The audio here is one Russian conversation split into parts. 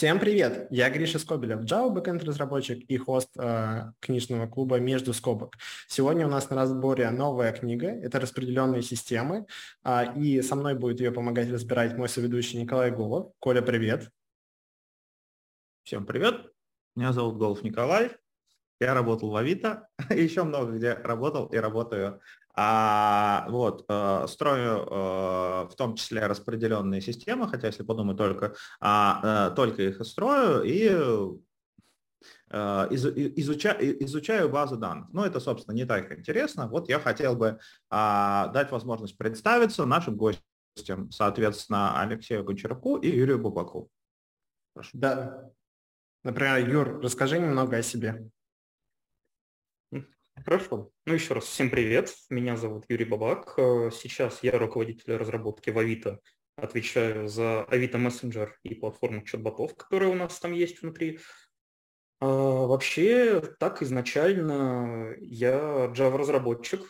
Всем привет! Я Гриша Скобелев, Java backend разработчик и хост э, книжного клуба «Между скобок». Сегодня у нас на разборе новая книга, это «Распределенные системы», э, и со мной будет ее помогать разбирать мой соведущий Николай Голов. Коля, привет! Всем привет! Меня зовут Голов Николай, я работал в Авито, еще много где работал и работаю а, вот, э, строю э, в том числе распределенные системы, хотя если подумать только, а, э, только их строю и изучаю, изучаю базу данных. Но это, собственно, не так интересно. Вот я хотел бы а, дать возможность представиться нашим гостям, соответственно, Алексею Гончаруку и Юрию Бубаку. Прошу. Да. Например, Юр, расскажи немного о себе. Хорошо. Ну, еще раз всем привет. Меня зовут Юрий Бабак. Э, сейчас я руководитель разработки в Авито. Отвечаю за Авито Messenger и платформу чат-ботов, которые у нас там есть внутри. А, вообще, так изначально я Java-разработчик.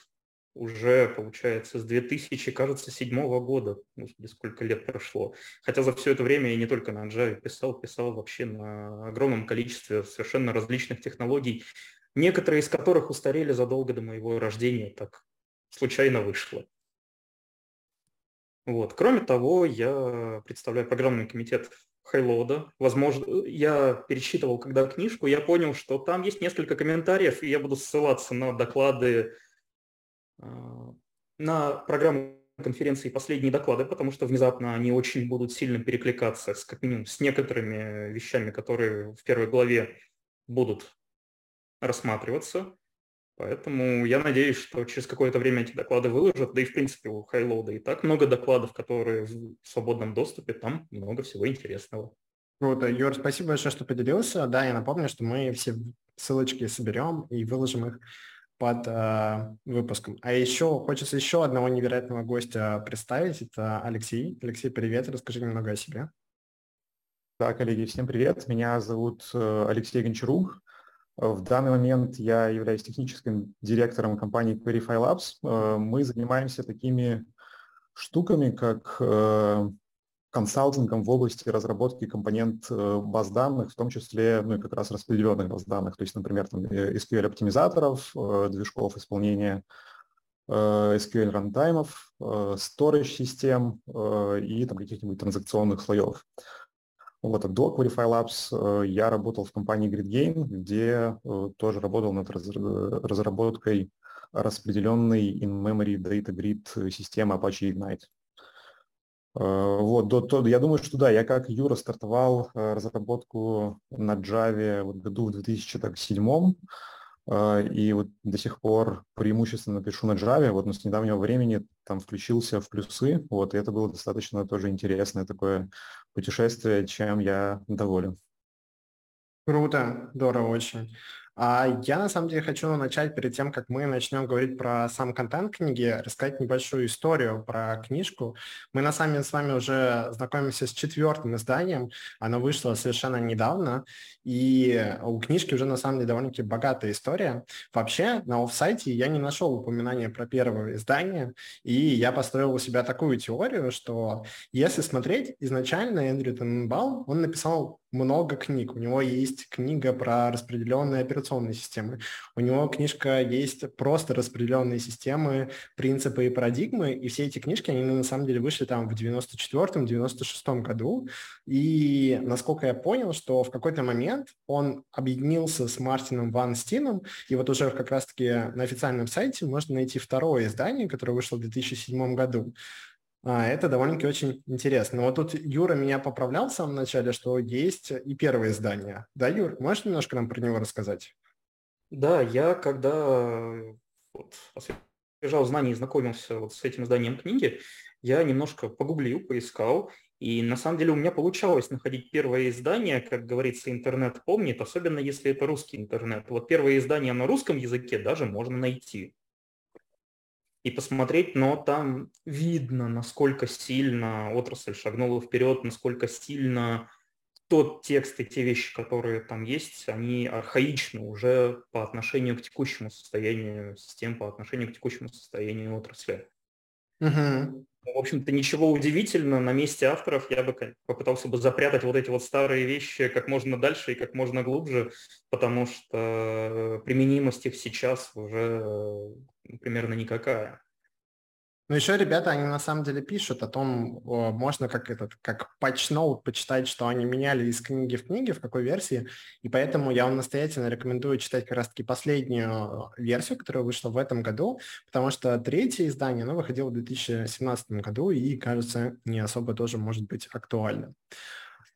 Уже, получается, с 2000, кажется, седьмого года. Господи, сколько лет прошло. Хотя за все это время я не только на Java писал, писал вообще на огромном количестве совершенно различных технологий некоторые из которых устарели задолго до моего рождения, так случайно вышло. Вот. Кроме того, я представляю программный комитет Хайлода. Возможно, я пересчитывал когда книжку, я понял, что там есть несколько комментариев, и я буду ссылаться на доклады, а, на программу конференции последние доклады, потому что внезапно они очень будут сильно перекликаться с, как минимум, с некоторыми вещами, которые в первой главе будут рассматриваться. Поэтому я надеюсь, что через какое-то время эти доклады выложат. Да и, в принципе, у Хайлоуда и так много докладов, которые в свободном доступе. Там много всего интересного. Круто. Юр, спасибо большое, что поделился. Да, я напомню, что мы все ссылочки соберем и выложим их под э, выпуском. А еще хочется еще одного невероятного гостя представить. Это Алексей. Алексей, привет. Расскажи немного о себе. Да, коллеги, всем привет. Меня зовут э, Алексей Гончарук. В данный момент я являюсь техническим директором компании Querify Labs. Э, мы занимаемся такими штуками, как э, консалтингом в области разработки компонент э, баз данных, в том числе ну, и как раз распределенных баз данных, то есть, например, там, SQL-оптимизаторов, движков исполнения SQL рантаймов, storage систем и там, каких-нибудь транзакционных слоев. Вот, а до Qualify Labs э, я работал в компании GridGain, где э, тоже работал над разработкой распределенной in-memory data grid системы Apache Ignite. Э, вот, до, то, я думаю, что да, я как Юра стартовал разработку на Java вот году в 2007 а, и вот до сих пор преимущественно пишу на Java, вот, но с недавнего времени там включился в плюсы, вот, и это было достаточно тоже интересное такое путешествие, чем я доволен. Круто, здорово очень. А я на самом деле хочу начать перед тем, как мы начнем говорить про сам контент книги, рассказать небольшую историю про книжку. Мы на самом деле с вами уже знакомимся с четвертым изданием. Оно вышло совершенно недавно, и у книжки уже на самом деле довольно-таки богатая история. Вообще на офсайте я не нашел упоминания про первое издание, и я построил у себя такую теорию, что если смотреть, изначально Эндрю Тененбаум, он написал много книг. У него есть книга про распределенные операционные системы. У него книжка есть просто распределенные системы, принципы и парадигмы. И все эти книжки, они на самом деле вышли там в 94-96 году. И насколько я понял, что в какой-то момент он объединился с Мартином Ван Стином. И вот уже как раз-таки на официальном сайте можно найти второе издание, которое вышло в 2007 году. А, это довольно-таки очень интересно. Вот тут Юра меня поправлял в самом начале, что есть и первое издание. Да, Юр, можешь немножко нам про него рассказать? Да, я когда вот, освежал знания и знакомился вот с этим изданием книги, я немножко погуглил, поискал, и на самом деле у меня получалось находить первое издание, как говорится, интернет помнит, особенно если это русский интернет. Вот первое издание на русском языке даже можно найти и посмотреть, но там видно, насколько сильно отрасль шагнула вперед, насколько сильно тот текст и те вещи, которые там есть, они архаичны уже по отношению к текущему состоянию систем, по отношению к текущему состоянию отрасли. Угу. В общем-то, ничего удивительного, на месте авторов я бы попытался бы запрятать вот эти вот старые вещи как можно дальше и как можно глубже, потому что применимость их сейчас уже э, примерно никакая. Но еще ребята, они на самом деле пишут о том, можно как этот, как патч-ноут почитать, что они меняли из книги в книге, в какой версии, и поэтому я вам настоятельно рекомендую читать как раз-таки последнюю версию, которая вышла в этом году, потому что третье издание, оно выходило в 2017 году и, кажется, не особо тоже может быть актуальным.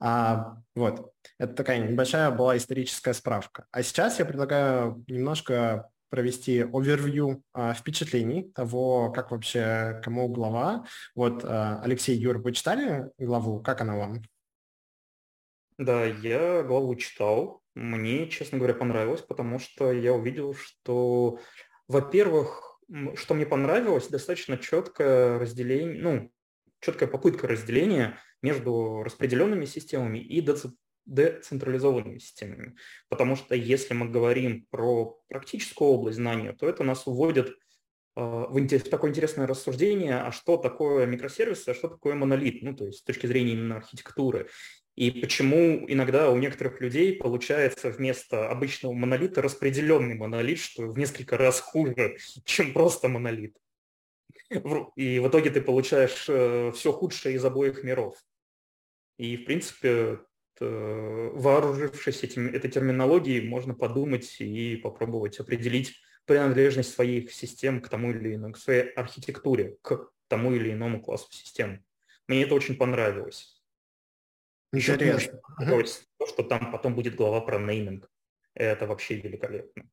А, вот, это такая небольшая была историческая справка. А сейчас я предлагаю немножко провести овервью а, впечатлений того, как вообще, кому глава. Вот, а, Алексей, Юр, вы читали главу? Как она вам? Да, я главу читал. Мне, честно говоря, понравилось, потому что я увидел, что, во-первых, что мне понравилось, достаточно четкое разделение, ну, четкая попытка разделения между распределенными системами и децентрализованными системами. Потому что если мы говорим про практическую область знания, то это нас уводит э, в такое интересное рассуждение, а что такое микросервисы, а что такое монолит, ну, то есть с точки зрения именно архитектуры. И почему иногда у некоторых людей получается вместо обычного монолита распределенный монолит, что в несколько раз хуже, чем просто монолит. И в итоге ты получаешь э, все худшее из обоих миров. И, в принципе, вооружившись этим, этой терминологией, можно подумать и попробовать определить принадлежность своих систем к тому или иному, к своей архитектуре, к тому или иному классу систем. Мне это очень понравилось. Интересно. То, что там потом будет глава про нейминг. Это вообще великолепно.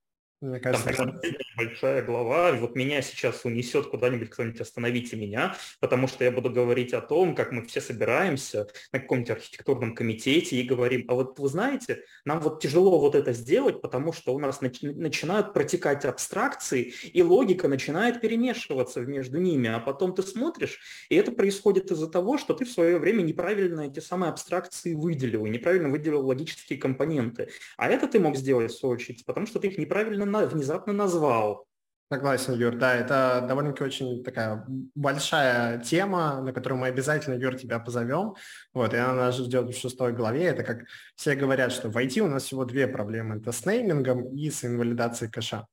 Мне кажется, Там большая глава, вот меня сейчас унесет куда-нибудь, кто-нибудь остановите меня, потому что я буду говорить о том, как мы все собираемся на каком-нибудь архитектурном комитете и говорим, а вот вы знаете, нам вот тяжело вот это сделать, потому что у нас нач- начинают протекать абстракции, и логика начинает перемешиваться между ними, а потом ты смотришь, и это происходит из-за того, что ты в свое время неправильно эти самые абстракции выделил, и неправильно выделил логические компоненты. А это ты мог сделать, в свою очередь, потому что ты их неправильно внезапно назвал. Согласен, Юр, да, это довольно-таки очень такая большая тема, на которую мы обязательно, Юр, тебя позовем. Вот, и она нас ждет в шестой главе. Это как все говорят, что в IT у нас всего две проблемы. Это с неймингом и с инвалидацией кэша.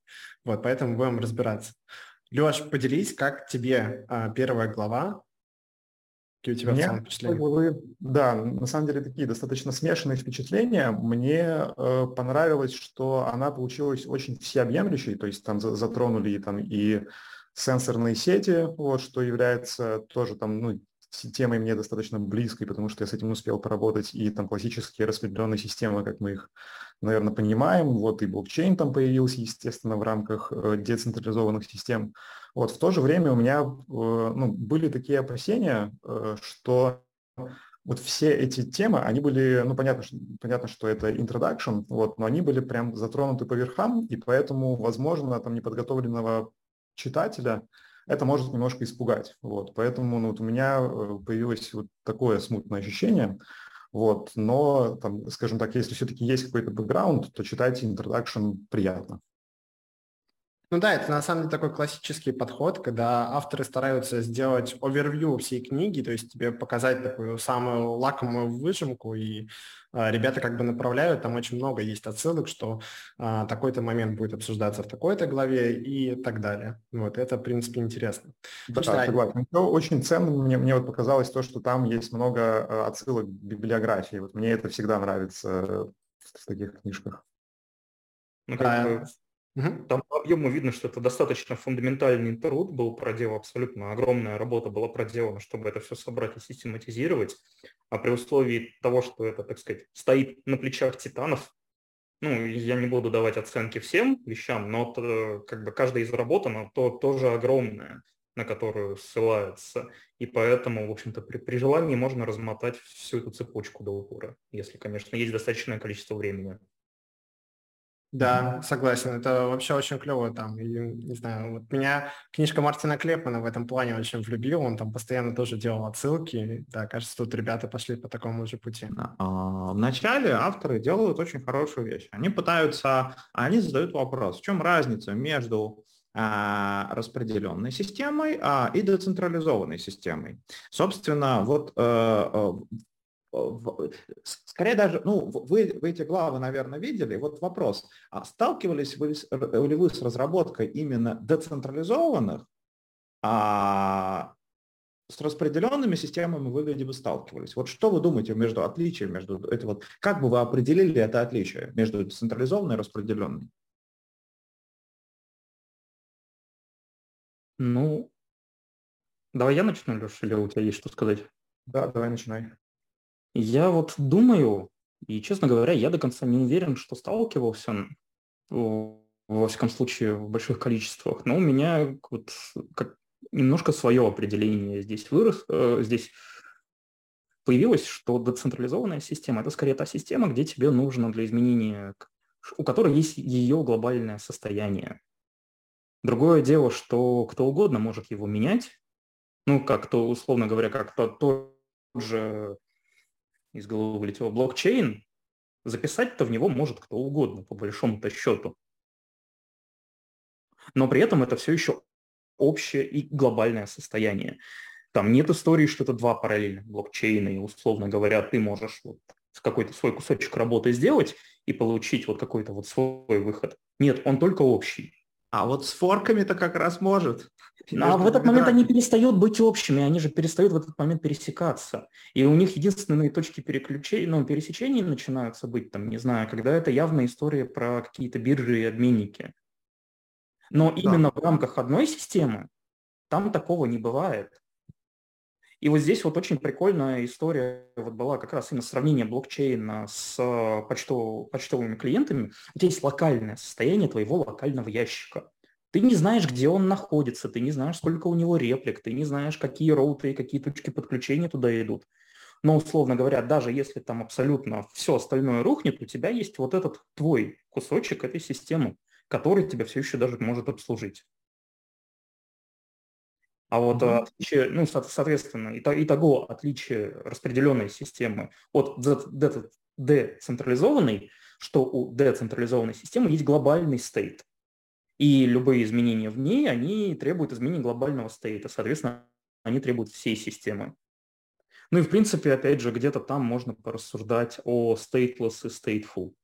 Вот, поэтому будем разбираться. Леш, поделись, как тебе а, первая глава, Какие у тебя Мне, впечатления? Да, на самом деле такие достаточно смешанные впечатления. Мне э, понравилось, что она получилась очень всеобъемлющей, то есть там затронули там и сенсорные сети, вот, что является тоже там, ну, темой мне достаточно близкой, потому что я с этим успел поработать, и там классические распределенные системы, как мы их, наверное, понимаем, вот и блокчейн там появился, естественно, в рамках э, децентрализованных систем. Вот в то же время у меня э, ну, были такие опасения, э, что вот все эти темы, они были, ну, понятно, что, понятно, что это introduction, вот, но они были прям затронуты по верхам, и поэтому, возможно, там неподготовленного читателя это может немножко испугать. Вот, поэтому ну, вот у меня э, появилось вот такое смутное ощущение. Вот, но, там, скажем так, если все-таки есть какой-то бэкграунд, то читать introduction приятно. Ну да, это на самом деле такой классический подход, когда авторы стараются сделать овервью всей книги, то есть тебе показать такую самую лакомую выжимку, и а, ребята как бы направляют, там очень много есть отсылок, что а, такой-то момент будет обсуждаться в такой-то главе и так далее. Вот, это, в принципе, интересно. Да, Слушайте, согласен. А... Очень ценно мне, мне вот показалось то, что там есть много а, отсылок к библиографии. Вот мне это всегда нравится в таких книжках. Ну, как бы там по объему видно, что это достаточно фундаментальный труд был проделан, абсолютно огромная работа была проделана, чтобы это все собрать и систематизировать. А при условии того, что это, так сказать, стоит на плечах титанов, ну, я не буду давать оценки всем вещам, но то, как бы каждая из работ, она то, тоже огромная, на которую ссылается. И поэтому, в общем-то, при, при желании можно размотать всю эту цепочку до упора, если, конечно, есть достаточное количество времени. Да, согласен. Это вообще очень клево там. И, не знаю, вот меня книжка Мартина Клепмана в этом плане очень влюбил. Он там постоянно тоже делал отсылки. Да, кажется, тут ребята пошли по такому же пути. А, вначале авторы делают очень хорошую вещь. Они пытаются, они задают вопрос, в чем разница между а, распределенной системой а, и децентрализованной системой. Собственно, вот э, э, скорее даже, ну, вы, вы эти главы, наверное, видели. Вот вопрос, а сталкивались вы ли вы с разработкой именно децентрализованных, а с распределенными системами вы, видимо, сталкивались. Вот что вы думаете между отличием, между это вот, как бы вы определили это отличие между децентрализованной и распределенной? Ну, давай я начну, Леша, или у тебя есть что сказать? Да, давай начинай. Я вот думаю, и, честно говоря, я до конца не уверен, что сталкивался, во всяком случае, в больших количествах, но у меня вот как немножко свое определение здесь вырос, э, здесь появилось, что децентрализованная система – это скорее та система, где тебе нужно для изменения, у которой есть ее глобальное состояние. Другое дело, что кто угодно может его менять, ну, как то, условно говоря, как тот, тот же из головы вылетел блокчейн, записать-то в него может кто угодно, по большому-то счету. Но при этом это все еще общее и глобальное состояние. Там нет истории, что это два параллельных блокчейна, и, условно говоря, ты можешь вот какой-то свой кусочек работы сделать и получить вот какой-то вот свой выход. Нет, он только общий. А вот с форками-то как раз может. Ну, а в этот момент они перестают быть общими, они же перестают в этот момент пересекаться. И у них единственные точки переключения, ну, пересечений начинаются быть, там, не знаю, когда это явная история про какие-то биржи и обменники. Но да. именно в рамках одной системы там такого не бывает. И вот здесь вот очень прикольная история вот была как раз именно сравнение блокчейна с э, почтов, почтовыми клиентами. У тебя есть локальное состояние твоего локального ящика. Ты не знаешь, где он находится, ты не знаешь, сколько у него реплик, ты не знаешь, какие роуты и какие точки подключения туда идут. Но, условно говоря, даже если там абсолютно все остальное рухнет, у тебя есть вот этот твой кусочек этой системы, который тебя все еще даже может обслужить. А вот mm-hmm. отличие, ну, соответственно, и, и того отличие распределенной системы от децентрализованной, что у децентрализованной системы есть глобальный стейт. И любые изменения в ней, они требуют изменения глобального стейта. Соответственно, они требуют всей системы. Ну и, в принципе, опять же, где-то там можно порассуждать о stateless и stateful.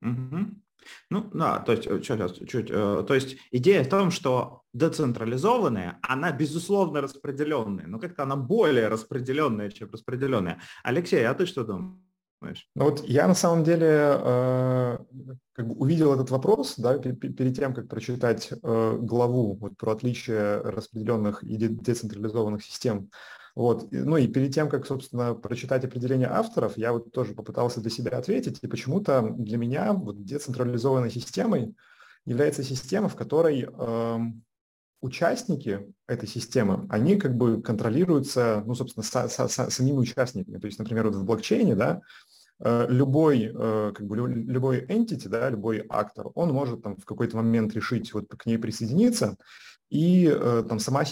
Угу. Ну да, то есть, э, чуть, э, то есть идея в том, что децентрализованная, она безусловно распределенная, но как-то она более распределенная, чем распределенная. Алексей, а ты что думаешь? Ну вот я на самом деле э, как бы увидел этот вопрос, да, перед тем, как прочитать э, главу вот, про отличие распределенных и децентрализованных систем. Вот. Ну и перед тем, как, собственно, прочитать определение авторов, я вот тоже попытался для себя ответить, и почему-то для меня вот децентрализованной системой является система, в которой э, участники этой системы, они как бы контролируются, ну, собственно, са- са- са- самими участниками. То есть, например, вот в блокчейне, да, э, любой, э, как бы любой entity, да, любой актор, он может там в какой-то момент решить вот к ней присоединиться, и э, там сама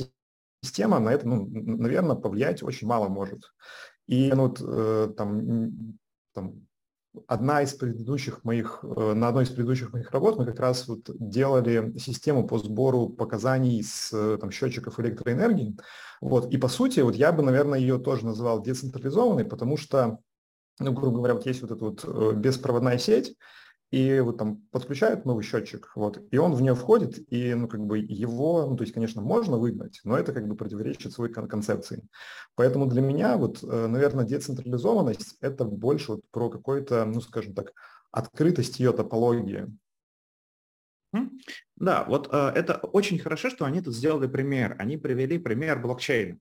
система на это, ну, наверное, повлиять очень мало может. И ну, вот, там, там, одна из предыдущих моих, э, на одной из предыдущих моих работ мы как раз вот делали систему по сбору показаний с э, там, счетчиков электроэнергии. Вот. И по сути, вот я бы, наверное, ее тоже называл децентрализованной, потому что, ну, грубо говоря, вот есть вот эта вот беспроводная сеть, и вот там подключают новый счетчик, вот, и он в нее входит, и, ну, как бы его, ну, то есть, конечно, можно выгнать, но это как бы противоречит своей кон- концепции. Поэтому для меня вот, э, наверное, децентрализованность – это больше вот про какой-то, ну, скажем так, открытость ее топологии. Да, вот э, это очень хорошо, что они тут сделали пример. Они привели пример блокчейна.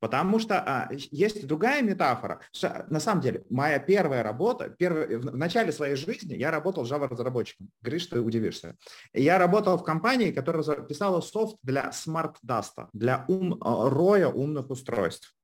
Потому что а, есть другая метафора. На самом деле, моя первая работа, первая, в начале своей жизни я работал Java-разработчиком. Гриш, ты удивишься. Я работал в компании, которая писала софт для Smart Dust, для ум, а, роя умных устройств.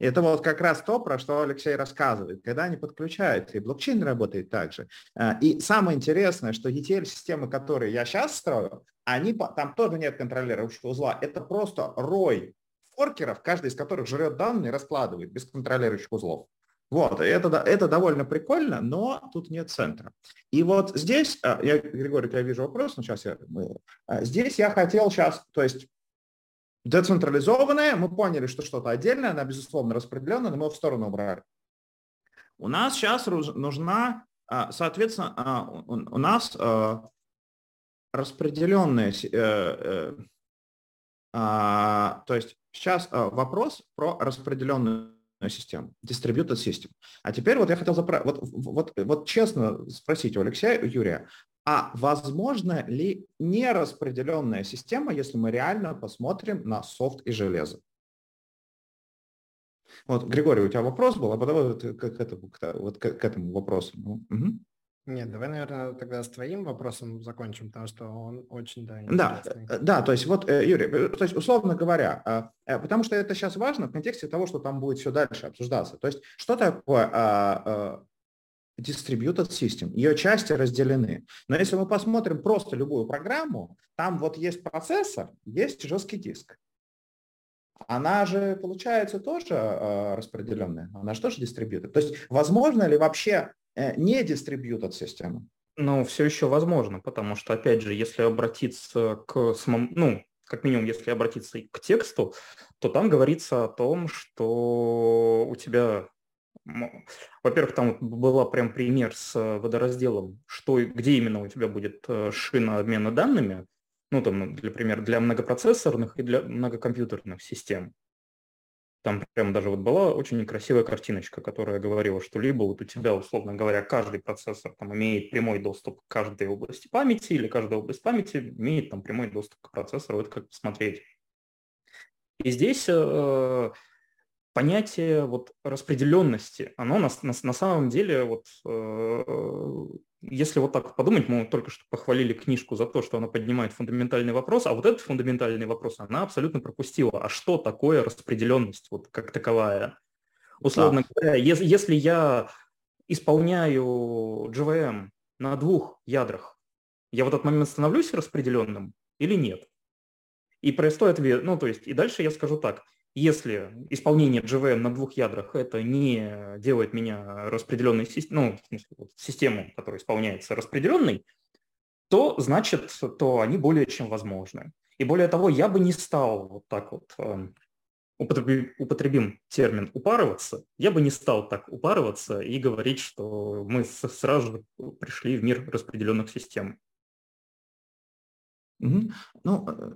И это вот как раз то, про что Алексей рассказывает. Когда они подключают, и блокчейн работает так же. А, и самое интересное, что ETL-системы, которые я сейчас строю, они, там тоже нет контролирующего узла. Это просто рой форкеров, каждый из которых жрет данные раскладывает без контролирующих узлов. Вот, это, это довольно прикольно, но тут нет центра. И вот здесь, а, я, Григорий, я вижу вопрос, но сейчас я... А, здесь я хотел сейчас, то есть децентрализованное, мы поняли, что что-то отдельное, она, безусловно, распределенная, но мы в сторону убрали. У нас сейчас нужна, а, соответственно, у нас распределенная, э, э, то есть сейчас вопрос про распределенную систему, distributed system. А теперь вот я хотел запра- вот, вот, вот честно спросить у Алексея, у Юрия, а возможно ли нераспределенная система, если мы реально посмотрим на софт и железо? Вот, Григорий, у тебя вопрос был, а потом вот к, к, этому, к, вот к, к этому вопросу. Ну, угу. Нет, давай, наверное, тогда с твоим вопросом закончим, потому что он очень, да, Да, э, да, то есть вот, э, Юрий, э, то есть условно говоря, потому что это сейчас важно в контексте того, что там будет все дальше обсуждаться. То есть что такое а, distributed system, ее части разделены. Но если мы посмотрим просто любую программу, там вот есть процессор, есть жесткий диск. Она же, получается, тоже распределенная, она же тоже дистрибьютор. То есть возможно ли вообще не дистрибьютор системы? Ну, все еще возможно, потому что, опять же, если обратиться к самому, ну, как минимум, если обратиться к тексту, то там говорится о том, что у тебя, во-первых, там был прям пример с водоразделом, что, где именно у тебя будет э, шина обмена данными, ну, там, для примера, для многопроцессорных и для многокомпьютерных систем. Там прям даже вот была очень некрасивая картиночка, которая говорила, что либо вот у тебя, условно говоря, каждый процессор там имеет прямой доступ к каждой области памяти, или каждая область памяти имеет там прямой доступ к процессору, это как посмотреть. И здесь э, понятие вот распределенности, оно на, на, на самом деле вот э, если вот так подумать, мы только что похвалили книжку за то, что она поднимает фундаментальный вопрос, а вот этот фундаментальный вопрос она абсолютно пропустила. А что такое распределенность вот как таковая? Условно да. говоря, если, если я исполняю GVM на двух ядрах, я в этот момент становлюсь распределенным или нет? И простой ответ, ну то есть, и дальше я скажу так, если исполнение GVM на двух ядрах это не делает меня распределенной ну, систему, которая исполняется распределенной, то значит, то они более чем возможны. И более того, я бы не стал вот так вот, э, употребим, употребим термин упарываться, я бы не стал так упарываться и говорить, что мы сразу пришли в мир распределенных систем. Угу. Ну, э,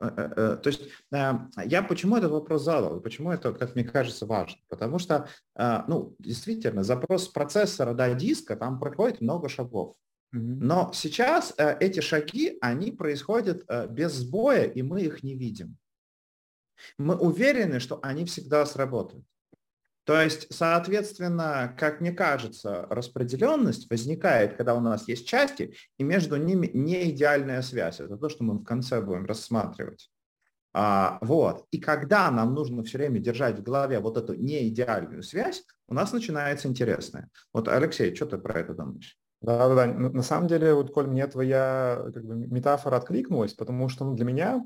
э, э, то есть я почему этот вопрос задал, почему это, как мне кажется, важно? Потому что, ну, действительно, запрос процессора до диска, там проходит много шагов. Но сейчас эти шаги, они происходят без сбоя, и мы их не видим. Мы уверены, что они всегда сработают. То есть, соответственно, как мне кажется, распределенность возникает, когда у нас есть части, и между ними не идеальная связь. Это то, что мы в конце будем рассматривать. А, вот. И когда нам нужно все время держать в голове вот эту неидеальную связь, у нас начинается интересное. Вот, Алексей, что ты про это думаешь? Да, да, да. На самом деле, вот, Коль, мне твоя как бы, метафора откликнулась, потому что ну, для меня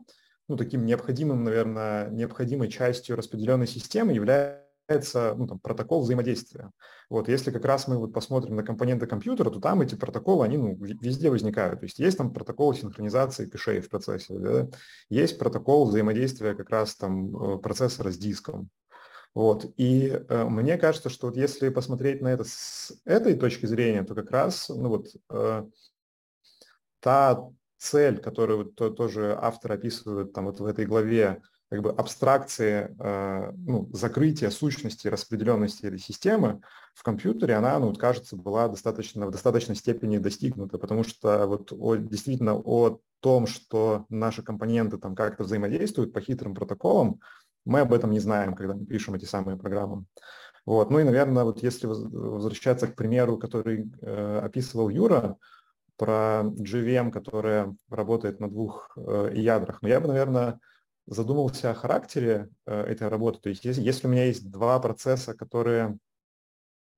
ну, таким необходимым, наверное, необходимой частью распределенной системы является является ну, там, протокол взаимодействия. Вот, если как раз мы вот посмотрим на компоненты компьютера, то там эти протоколы, они ну, везде возникают. То есть есть там протокол синхронизации пишей в процессе, да? есть протокол взаимодействия как раз там э, процессора с диском. Вот. И э, мне кажется, что вот если посмотреть на это с этой точки зрения, то как раз ну, вот, э, та цель, которую то, тоже автор описывает там вот в этой главе, как бы абстракции, э, ну, закрытия сущности, распределенности этой системы в компьютере, она, ну, кажется, была достаточно, в достаточной степени достигнута, потому что вот о, действительно о том, что наши компоненты там как-то взаимодействуют по хитрым протоколам, мы об этом не знаем, когда мы пишем эти самые программы. Вот. Ну и, наверное, вот если возвращаться к примеру, который э, описывал Юра, про GVM, которая работает на двух э, ядрах, но я бы, наверное, задумался о характере э, этой работы. То есть если, если у меня есть два процесса, которые,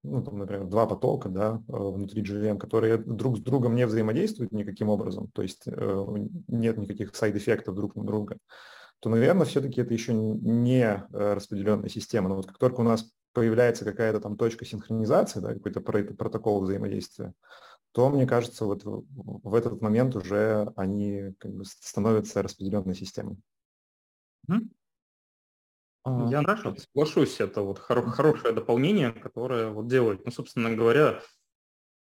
ну, там, например, два потока да, э, внутри GVM, которые друг с другом не взаимодействуют никаким образом, то есть э, нет никаких сайд-эффектов друг на друга, то, наверное, все-таки это еще не распределенная система. Но вот как только у нас появляется какая-то там точка синхронизации, да, какой-то протокол взаимодействия, то, мне кажется, вот в этот момент уже они как бы становятся распределенной системой. А, Я хорошо. соглашусь, это вот хоро- хорошее дополнение, которое вот делает, ну, собственно говоря,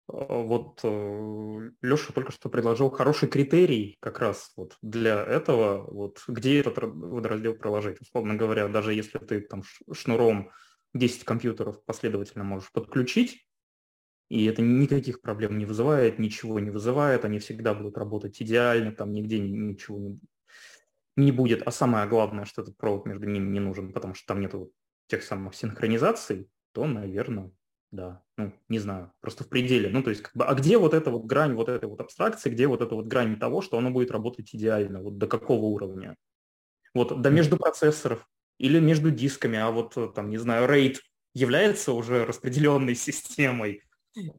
а, вот э, Леша только что предложил хороший критерий как раз вот для этого, вот где этот водораздел проложить. Условно говоря, даже если ты там шнуром 10 компьютеров последовательно можешь подключить, и это никаких проблем не вызывает, ничего не вызывает, они всегда будут работать идеально, там нигде ничего не, будет. А самое главное, что этот провод между ними не нужен, потому что там нету тех самых синхронизаций, то, наверное, да, ну, не знаю, просто в пределе. Ну, то есть, как бы, а где вот эта вот грань вот этой вот абстракции, где вот эта вот грань того, что оно будет работать идеально, вот до какого уровня? Вот до между процессоров или между дисками, а вот там, не знаю, RAID является уже распределенной системой,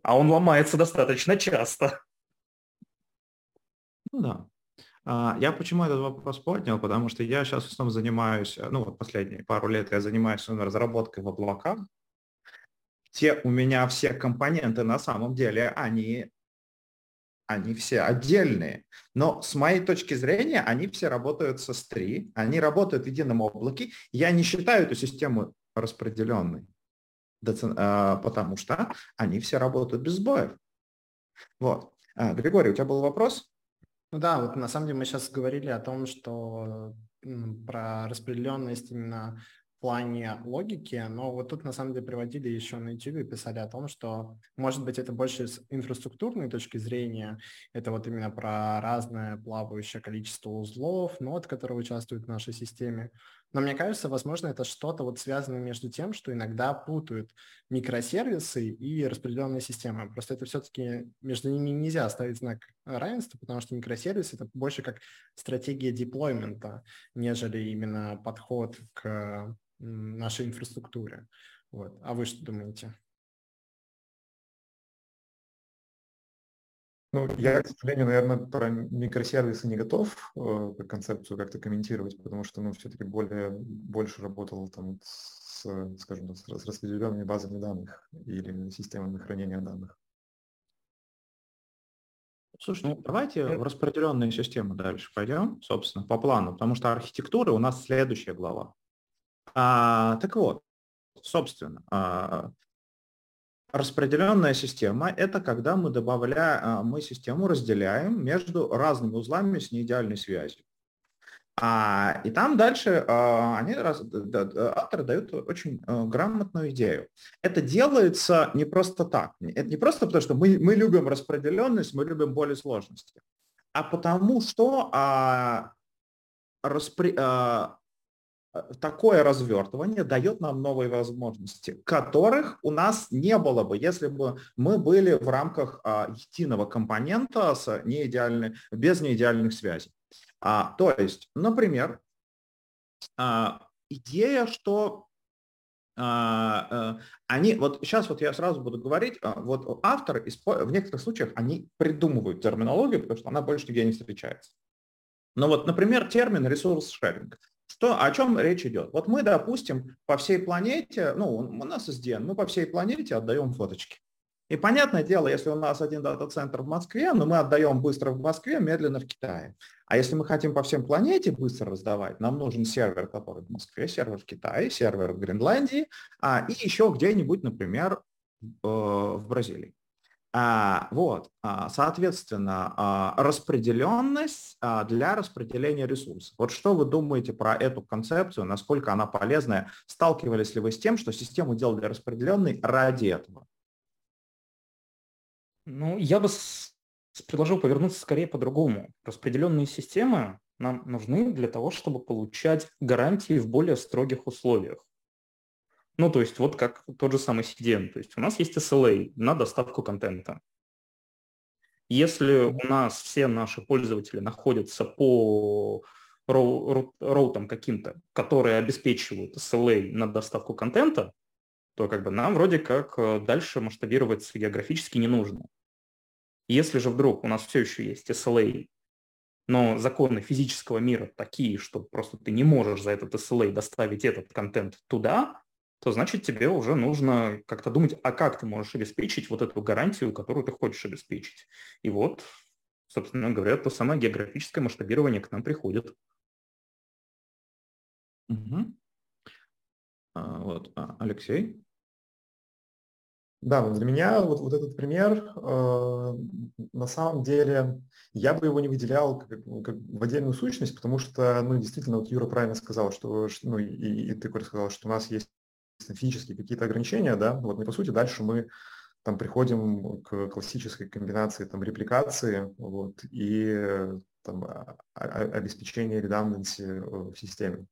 а он ломается достаточно часто. Ну да. А, я почему этот вопрос поднял? Потому что я сейчас в основном занимаюсь, ну вот последние пару лет я занимаюсь разработкой в облаках, те у меня все компоненты на самом деле, они, они все отдельные. Но с моей точки зрения, они все работают со S3, они работают в едином облаке. Я не считаю эту систему распределенной, а, потому что они все работают без сбоев. Вот. А, Григорий, у тебя был вопрос? Ну да, вот на самом деле мы сейчас говорили о том, что про распределенность именно плане логики, но вот тут на самом деле приводили еще на YouTube и писали о том, что может быть это больше с инфраструктурной точки зрения, это вот именно про разное плавающее количество узлов, нод, которые участвуют в нашей системе. Но мне кажется, возможно, это что-то вот связано между тем, что иногда путают микросервисы и распределенные системы. Просто это все-таки между ними нельзя ставить знак равенства, потому что микросервис это больше как стратегия деплоймента, нежели именно подход к нашей инфраструктуре. Вот. А вы что думаете? Ну, я, к сожалению, наверное, про микросервисы не готов э, концепцию как-то комментировать, потому что, ну, все-таки более, больше работал там с, скажем, с, с распределенными базами данных или системами хранения данных. Слушайте, ну, давайте в распределенные системы дальше пойдем, собственно, по плану, потому что архитектура у нас следующая глава. А, так вот, собственно, а, распределенная система – это когда мы добавляем, а, мы систему разделяем между разными узлами с неидеальной связью. А, и там дальше а, они, раз, да, авторы дают очень а, грамотную идею. Это делается не просто так. Это не просто потому, что мы, мы любим распределенность, мы любим более сложности, а потому что а, распри, а, такое развертывание дает нам новые возможности, которых у нас не было бы, если бы мы были в рамках а, единого компонента с неидеальной, без неидеальных связей. А, то есть, например, а, идея, что а, а, они, вот сейчас вот я сразу буду говорить, а, вот авторы в некоторых случаях они придумывают терминологию, потому что она больше нигде не встречается. Но вот, например, термин ресурс-шеринг. Что, о чем речь идет? Вот мы, допустим, по всей планете, ну, у нас SDN, мы по всей планете отдаем фоточки. И понятное дело, если у нас один дата-центр в Москве, но мы отдаем быстро в Москве, медленно в Китае. А если мы хотим по всем планете быстро раздавать, нам нужен сервер, который в Москве, сервер в Китае, сервер в Гренландии, а, и еще где-нибудь, например, в Бразилии. А, вот, а, соответственно, а, распределенность для распределения ресурсов. Вот что вы думаете про эту концепцию, насколько она полезная? Сталкивались ли вы с тем, что систему делали распределенной ради этого? Ну, я бы предложил повернуться скорее по-другому. Распределенные системы нам нужны для того, чтобы получать гарантии в более строгих условиях. Ну, то есть вот как тот же самый CDN. То есть у нас есть SLA на доставку контента. Если у нас все наши пользователи находятся по роутам каким-то, которые обеспечивают SLA на доставку контента, то как бы нам вроде как э, дальше масштабироваться географически не нужно. Если же вдруг у нас все еще есть SLA, но законы физического мира такие, что просто ты не можешь за этот SLA доставить этот контент туда, то значит тебе уже нужно как-то думать, а как ты можешь обеспечить вот эту гарантию, которую ты хочешь обеспечить. И вот, собственно говоря, то самое географическое масштабирование к нам приходит. Угу. А, вот, а, Алексей? Да, для меня вот, вот этот пример, э, на самом деле, я бы его не выделял как, как в отдельную сущность, потому что, ну, действительно, вот Юра правильно сказал, что, ну, и, и ты, Коля, сказал, что у нас есть физические какие-то ограничения, да, вот, и по сути дальше мы там приходим к классической комбинации там репликации, вот, и там обеспечения редунданси э, в системе.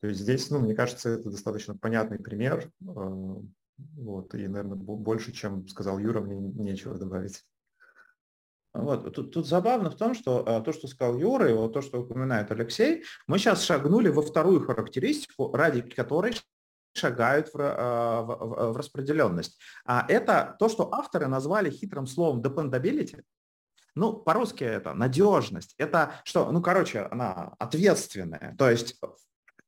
То есть здесь, ну, мне кажется, это достаточно понятный пример, э, вот, и, наверное, больше, чем сказал Юра, мне нечего добавить. Вот. Тут, тут забавно в том, что а, то, что сказал Юра, и вот то, что упоминает Алексей, мы сейчас шагнули во вторую характеристику, ради которой шагают в, а, в, в, в распределенность. А это то, что авторы назвали хитрым словом dependability. Ну, по-русски это надежность. Это что? Ну, короче, она ответственная. То есть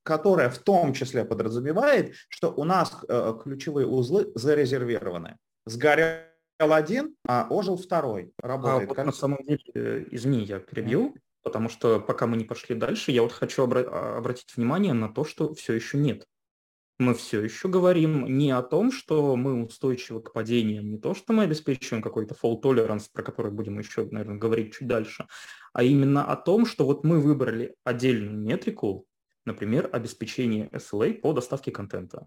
которая в том числе подразумевает, что у нас э, ключевые узлы зарезервированы. Сгорел один, а ожил второй. Работает. А вот на самом деле, э, извини, я перебью, потому что пока мы не пошли дальше, я вот хочу обра- а, обратить внимание на то, что все еще нет. Мы все еще говорим не о том, что мы устойчивы к падениям, не то, что мы обеспечиваем какой-то fault tolerance, про который будем еще, наверное, говорить чуть дальше, а именно о том, что вот мы выбрали отдельную метрику, например, обеспечение SLA по доставке контента.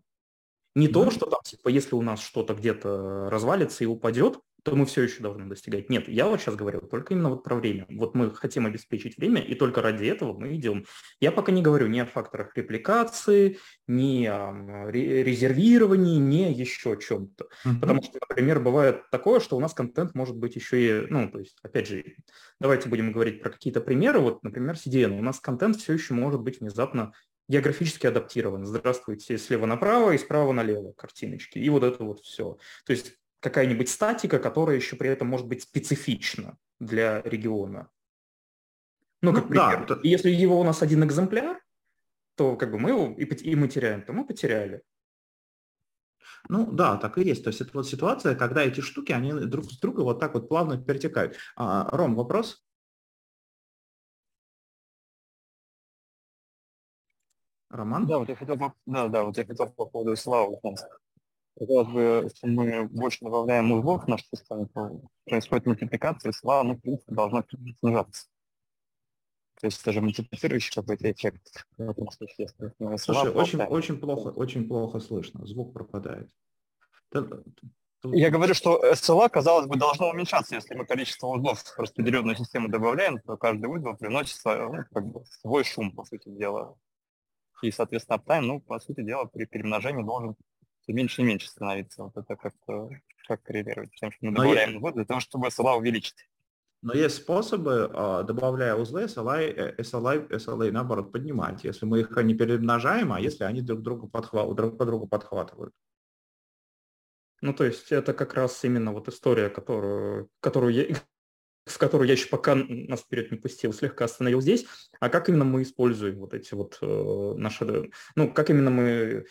Не mm-hmm. то, что там, типа, если у нас что-то где-то развалится и упадет, то мы все еще должны достигать. Нет, я вот сейчас говорю только именно вот про время. Вот мы хотим обеспечить время, и только ради этого мы идем. Я пока не говорю ни о факторах репликации, ни о резервировании, ни еще о чем-то. Mm-hmm. Потому что, например, бывает такое, что у нас контент может быть еще и, ну, то есть, опять же, давайте будем говорить про какие-то примеры. Вот, например, CDN. У нас контент все еще может быть внезапно географически адаптирован. Здравствуйте, слева направо и справа налево картиночки. И вот это вот все. То есть какая-нибудь статика, которая еще при этом может быть специфична для региона. Ну, как ну, пример. Да, Если его у нас один экземпляр, то как бы мы его и, и мы теряем, то мы потеряли. Ну да, так и есть. То есть это вот ситуация, когда эти штуки, они друг с другом вот так вот плавно перетекают. А, Ром, вопрос? Роман? Да, вот я хотел, да, да, вот я хотел по поводу славы Казалось бы, если мы больше добавляем узлов в нашу систему, то происходит мультипликация, и слава, ну, в принципе, должна снижаться. То есть это же мультиплицирующий какой-то эффект. Слушай, очень, очень плохо, очень плохо слышно, звук пропадает. Я говорю, что SLA, казалось бы, должно уменьшаться. Если мы количество узлов в распределенную систему добавляем, то каждый узел приносит ну, как бы, свой шум, по сути дела. И, соответственно, аптайм, ну, по сути дела, при перемножении должен все меньше и меньше становиться. Вот это как-то как коррелирует с тем, что мы добавляем узлы для того, чтобы SLA увеличить. Но есть способы, а, добавляя узлы, SLA, SLA, SLA наоборот поднимать, если мы их не перемножаем, а если они друг, друга подхват, друг по другу подхватывают. Ну, то есть это как раз именно вот история, которую, которую я, в которую я еще пока нас вперед не пустил, слегка остановил здесь. А как именно мы используем вот эти вот э, наши, ну, как именно мы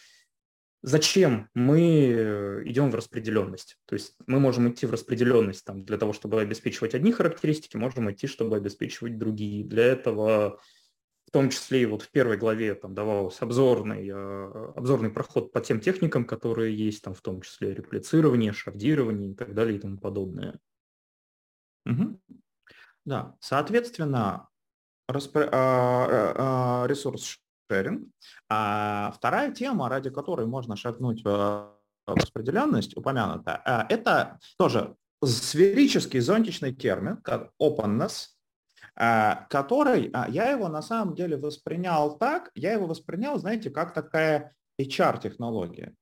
Зачем мы идем в распределенность? То есть мы можем идти в распределенность там, для того, чтобы обеспечивать одни характеристики, можем идти, чтобы обеспечивать другие. Для этого в том числе и вот в первой главе там давался обзорный, э, обзорный проход по тем техникам, которые есть, там в том числе реплицирование, шардирование и так далее и тому подобное. Угу. Да, соответственно, распро... а, а, ресурс шеринг. А вторая тема, ради которой можно шагнуть в распределенность, упомянута, э, это тоже сферический зонтичный термин, как openness, э, который, а, я его на самом деле воспринял так, я его воспринял, знаете, как такая HR-технология.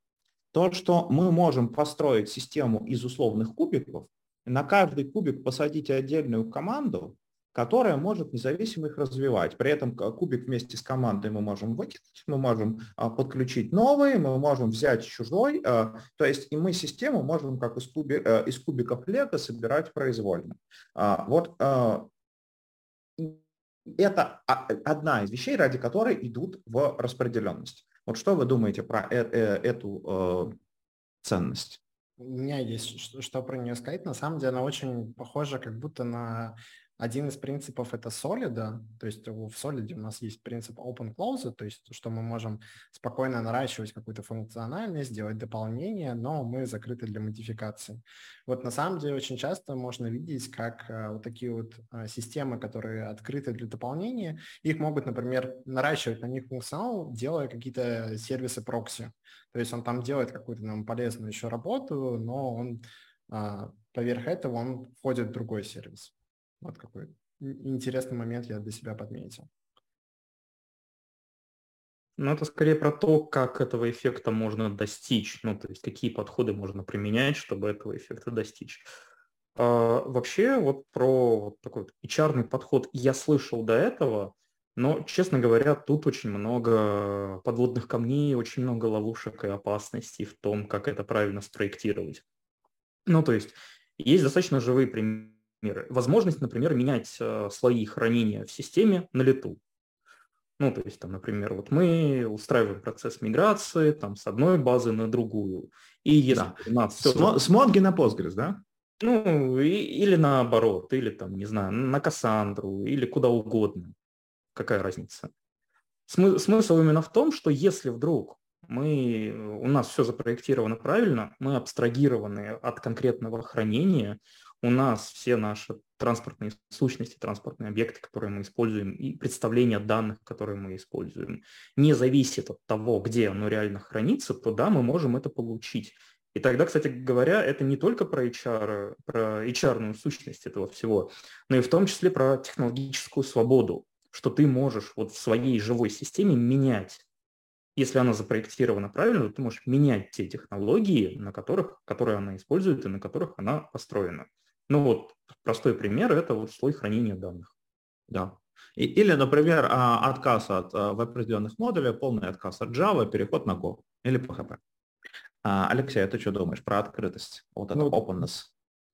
То, что мы можем построить систему из условных кубиков, на каждый кубик посадить отдельную команду, которая может независимо их развивать. При этом кубик вместе с командой мы можем выкинуть, мы можем а, подключить новый, мы можем взять чужой. А, то есть и мы систему можем как из, куби, э, из кубиков лего собирать произвольно. А, вот это одна из вещей, ради которой идут в распределенность. Вот что вы думаете про э -э эту ценность? У меня есть что, что про нее сказать. На самом деле она очень похожа как будто на один из принципов это Solid, то есть в Solid у нас есть принцип open close, то есть что мы можем спокойно наращивать какую-то функциональность, делать дополнения, но мы закрыты для модификации. Вот на самом деле очень часто можно видеть, как э, вот такие вот э, системы, которые открыты для дополнения, их могут, например, наращивать на них функционал, делая какие-то сервисы прокси. То есть он там делает какую-то нам полезную еще работу, но он а, поверх этого он входит в другой сервис. Вот какой интересный момент я для себя подметил. Ну, это скорее про то, как этого эффекта можно достичь, ну, то есть какие подходы можно применять, чтобы этого эффекта достичь. А, вообще, вот про вот такой вот HR подход я слышал до этого, но, честно говоря, тут очень много подводных камней, очень много ловушек и опасностей в том, как это правильно спроектировать. Ну, то есть есть достаточно живые примеры Возможность, например, менять э, слои хранения в системе на лету. Ну, то есть, там, например, вот мы устраиваем процесс миграции там, с одной базы на другую. И если да. у нас все... С, с Монги на Postgres, да? Ну, и, или наоборот, или там, не знаю, на Кассандру, или куда угодно. Какая разница? Смы- смысл именно в том, что если вдруг мы, у нас все запроектировано правильно, мы абстрагированы от конкретного хранения, у нас все наши транспортные сущности, транспортные объекты, которые мы используем, и представление данных, которые мы используем, не зависит от того, где оно реально хранится, то да, мы можем это получить. И тогда, кстати говоря, это не только про HR, про HR сущность этого всего, но и в том числе про технологическую свободу, что ты можешь вот в своей живой системе менять если она запроектирована правильно, то ты можешь менять те технологии, на которых, которые она использует и на которых она построена. Ну вот простой пример – это вот слой хранения данных. Да. И, или, например, а, отказ от а, в определенных модулей, полный отказ от Java, переход на Go или PHP. А, Алексей, а ты что думаешь про открытость, вот это ну, openness?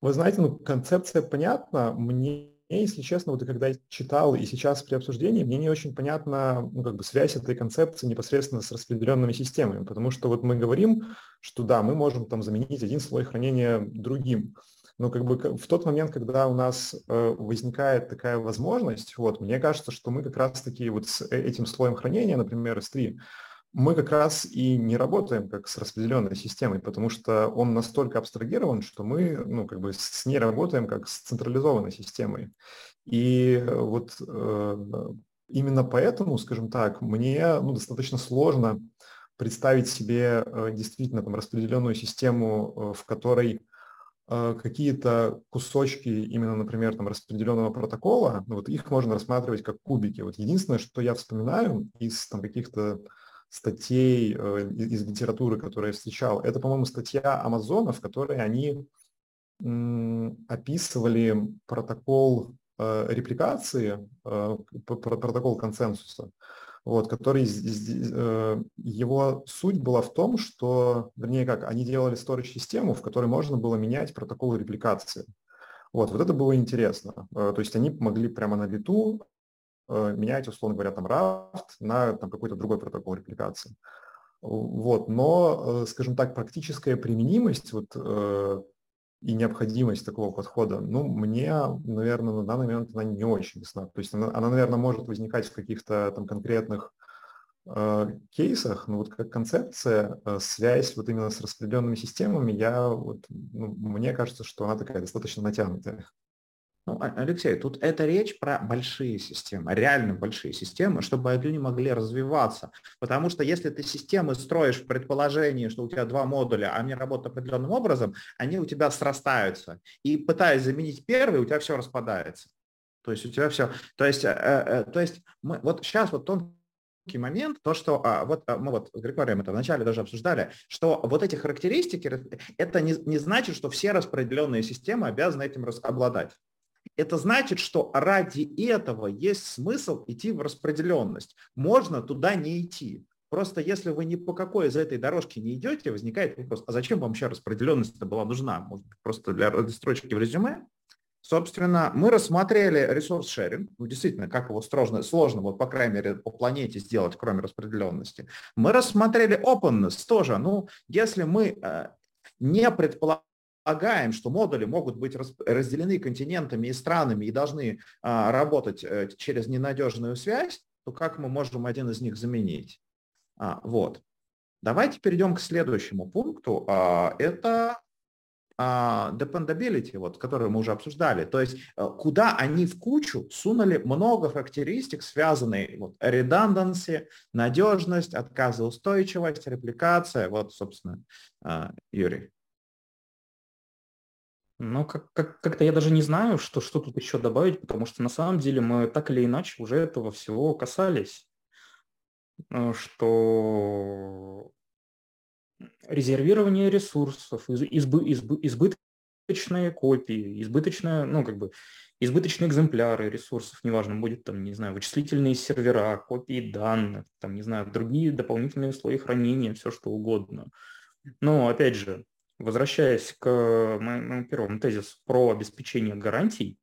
Вы знаете, ну, концепция понятна. Мне, если честно, вот когда я читал и сейчас при обсуждении, мне не очень понятна ну, как бы связь этой концепции непосредственно с распределенными системами, потому что вот мы говорим, что да, мы можем там заменить один слой хранения другим, но как бы в тот момент, когда у нас э, возникает такая возможность, вот, мне кажется, что мы как раз-таки вот с э, этим слоем хранения, например, S3, мы как раз и не работаем как с распределенной системой, потому что он настолько абстрагирован, что мы ну, как бы с ней работаем как с централизованной системой. И вот э, именно поэтому, скажем так, мне ну, достаточно сложно представить себе э, действительно там распределенную систему, э, в которой какие-то кусочки именно, например, там распределенного протокола, ну, вот их можно рассматривать как кубики. Вот единственное, что я вспоминаю из там каких-то статей э, из литературы, которые я встречал, это, по-моему, статья Амазона, в которой они м, описывали протокол э, репликации, э, протокол консенсуса вот, который э, его суть была в том, что, вернее как, они делали storage-систему, в которой можно было менять протоколы репликации. Вот, вот это было интересно. Э, то есть они могли прямо на лету э, менять, условно говоря, там Raft на там, какой-то другой протокол репликации. Вот, но, скажем так, практическая применимость вот и необходимость такого подхода, ну, мне, наверное, на данный момент она не очень ясна. То есть она, она наверное, может возникать в каких-то там конкретных э, кейсах, но вот как концепция, э, связь вот именно с распределенными системами, я вот, ну, мне кажется, что она такая достаточно натянутая. Ну, а, Алексей, тут это речь про большие системы, реально большие системы, чтобы они могли развиваться. Потому что если ты системы строишь в предположении, что у тебя два модуля, а они работают определенным образом, они у тебя срастаются. И пытаясь заменить первый, у тебя все распадается. То есть у тебя все... То есть, э, э, то есть мы, вот сейчас вот тонкий момент, то, что а, вот а, мы вот с Григорием это вначале даже обсуждали, что вот эти характеристики, это не, не значит, что все распределенные системы обязаны этим обладать это значит, что ради этого есть смысл идти в распределенность. Можно туда не идти. Просто если вы ни по какой из этой дорожки не идете, возникает вопрос, а зачем вам вообще распределенность была нужна? Может быть, просто для строчки в резюме? Собственно, мы рассмотрели ресурс шеринг, ну, действительно, как его сложно, сложно, вот, по крайней мере, по планете сделать, кроме распределенности. Мы рассмотрели openness тоже. Ну, если мы э, не предполагаем, что модули могут быть разделены континентами и странами и должны а, работать э, через ненадежную связь, то как мы можем один из них заменить? А, вот. Давайте перейдем к следующему пункту. А, это а, dependability, вот, которую мы уже обсуждали. То есть э, куда они в кучу сунули много характеристик, связанные вот, redundancy, надежность, отказоустойчивость, репликация. Вот, собственно, а, Юрий. Ну, как, как, как-то я даже не знаю, что, что тут еще добавить, потому что на самом деле мы так или иначе уже этого всего касались. Э, что резервирование ресурсов, избы, избы, избыточные копии, избыточная, ну, как бы, избыточные экземпляры ресурсов, неважно, будет там, не знаю, вычислительные сервера, копии данных, там, не знаю, другие дополнительные слои хранения, все что угодно. Но, опять же, возвращаясь к моему первому тезису про обеспечение гарантий,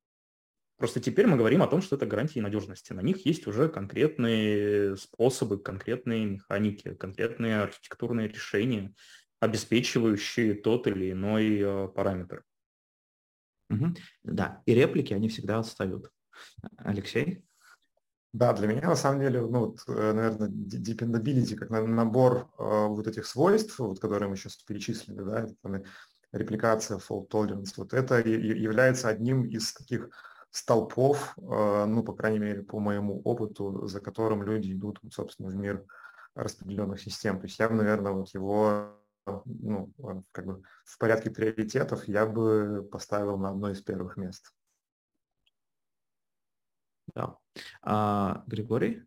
Просто теперь мы говорим о том, что это гарантии надежности. На них есть уже конкретные способы, конкретные механики, конкретные архитектурные решения, обеспечивающие тот или иной э, параметр. Угу. Да, и реплики, они всегда отстают. Алексей? Да, для меня на самом деле, ну вот, э, наверное, dependability как набор э, вот этих свойств, вот, которые мы сейчас перечислили, да, это, репликация, fault tolerance, вот это является одним из таких столпов, э, ну, по крайней мере, по моему опыту, за которым люди идут, собственно, в мир распределенных систем. То есть я бы, наверное, вот его ну, как бы в порядке приоритетов я бы поставил на одно из первых мест. Да. А, Григорий?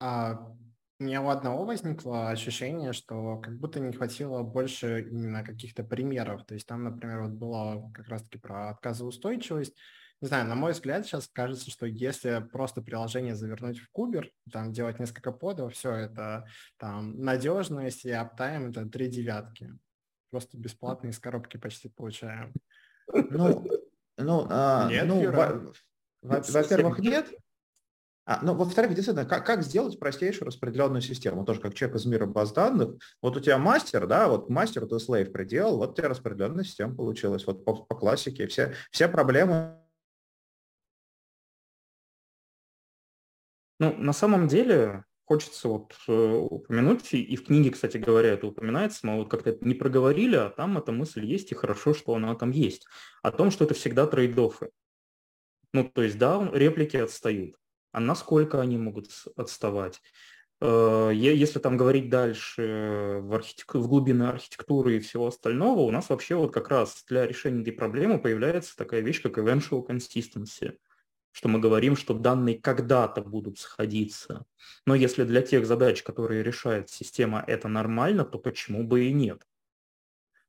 А, у меня у одного возникло ощущение, что как будто не хватило больше именно каких-то примеров. То есть там, например, вот было как раз-таки про отказоустойчивость, не знаю, на мой взгляд, сейчас кажется, что если просто приложение завернуть в кубер, там делать несколько подов, все это там надежность и аптайм это три девятки. Просто бесплатно из коробки почти получаем. Ну, ну, а, нет, ну во- во-первых, нет. А, ну, во-вторых, действительно, как, как сделать простейшую распределенную систему? Тоже как человек из мира баз данных. Вот у тебя мастер, да, вот мастер ты слейв приделал, вот у тебя распределенная система получилась. Вот по, по классике все, все проблемы Ну, на самом деле, хочется вот э, упомянуть, и в книге, кстати говоря, это упоминается, мы вот как-то не проговорили, а там эта мысль есть, и хорошо, что она там есть, о том, что это всегда трейд-оффы. Ну, то есть, да, реплики отстают. А насколько они могут отставать? Э, если там говорить дальше в, архитек... в глубины архитектуры и всего остального, у нас вообще вот как раз для решения этой проблемы появляется такая вещь, как eventual consistency – что мы говорим, что данные когда-то будут сходиться. Но если для тех задач, которые решает система, это нормально, то почему бы и нет?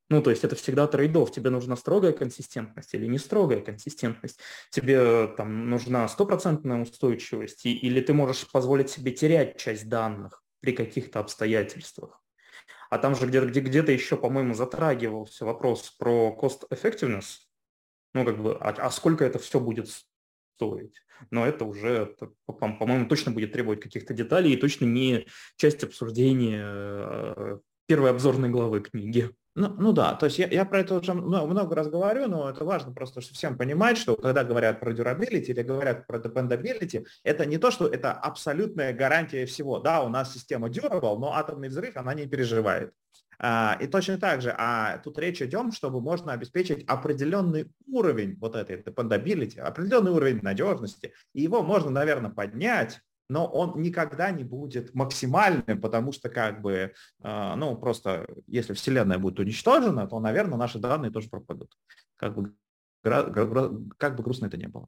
Ну, то есть это всегда трейдов. Тебе нужна строгая консистентность или не строгая консистентность. Тебе там нужна стопроцентная устойчивость, или ты можешь позволить себе терять часть данных при каких-то обстоятельствах. А там же где-то где, где еще, по-моему, затрагивался вопрос про cost effectiveness. Ну, как бы, а, а сколько это все будет стоить. Но это уже, по-моему, точно будет требовать каких-то деталей и точно не часть обсуждения э, первой обзорной главы книги. Ну, ну да, то есть я, я про это уже много раз говорю, но это важно просто, чтобы всем понимать, что когда говорят про durability или говорят про dependability, это не то, что это абсолютная гарантия всего. Да, у нас система durable, но атомный взрыв она не переживает. А, и точно так же, а тут речь идет, чтобы можно обеспечить определенный уровень вот этой dependability, определенный уровень надежности, и его можно, наверное, поднять, но он никогда не будет максимальным, потому что как бы, а, ну, просто если Вселенная будет уничтожена, то, наверное, наши данные тоже пропадут. Как бы, как бы грустно это не было.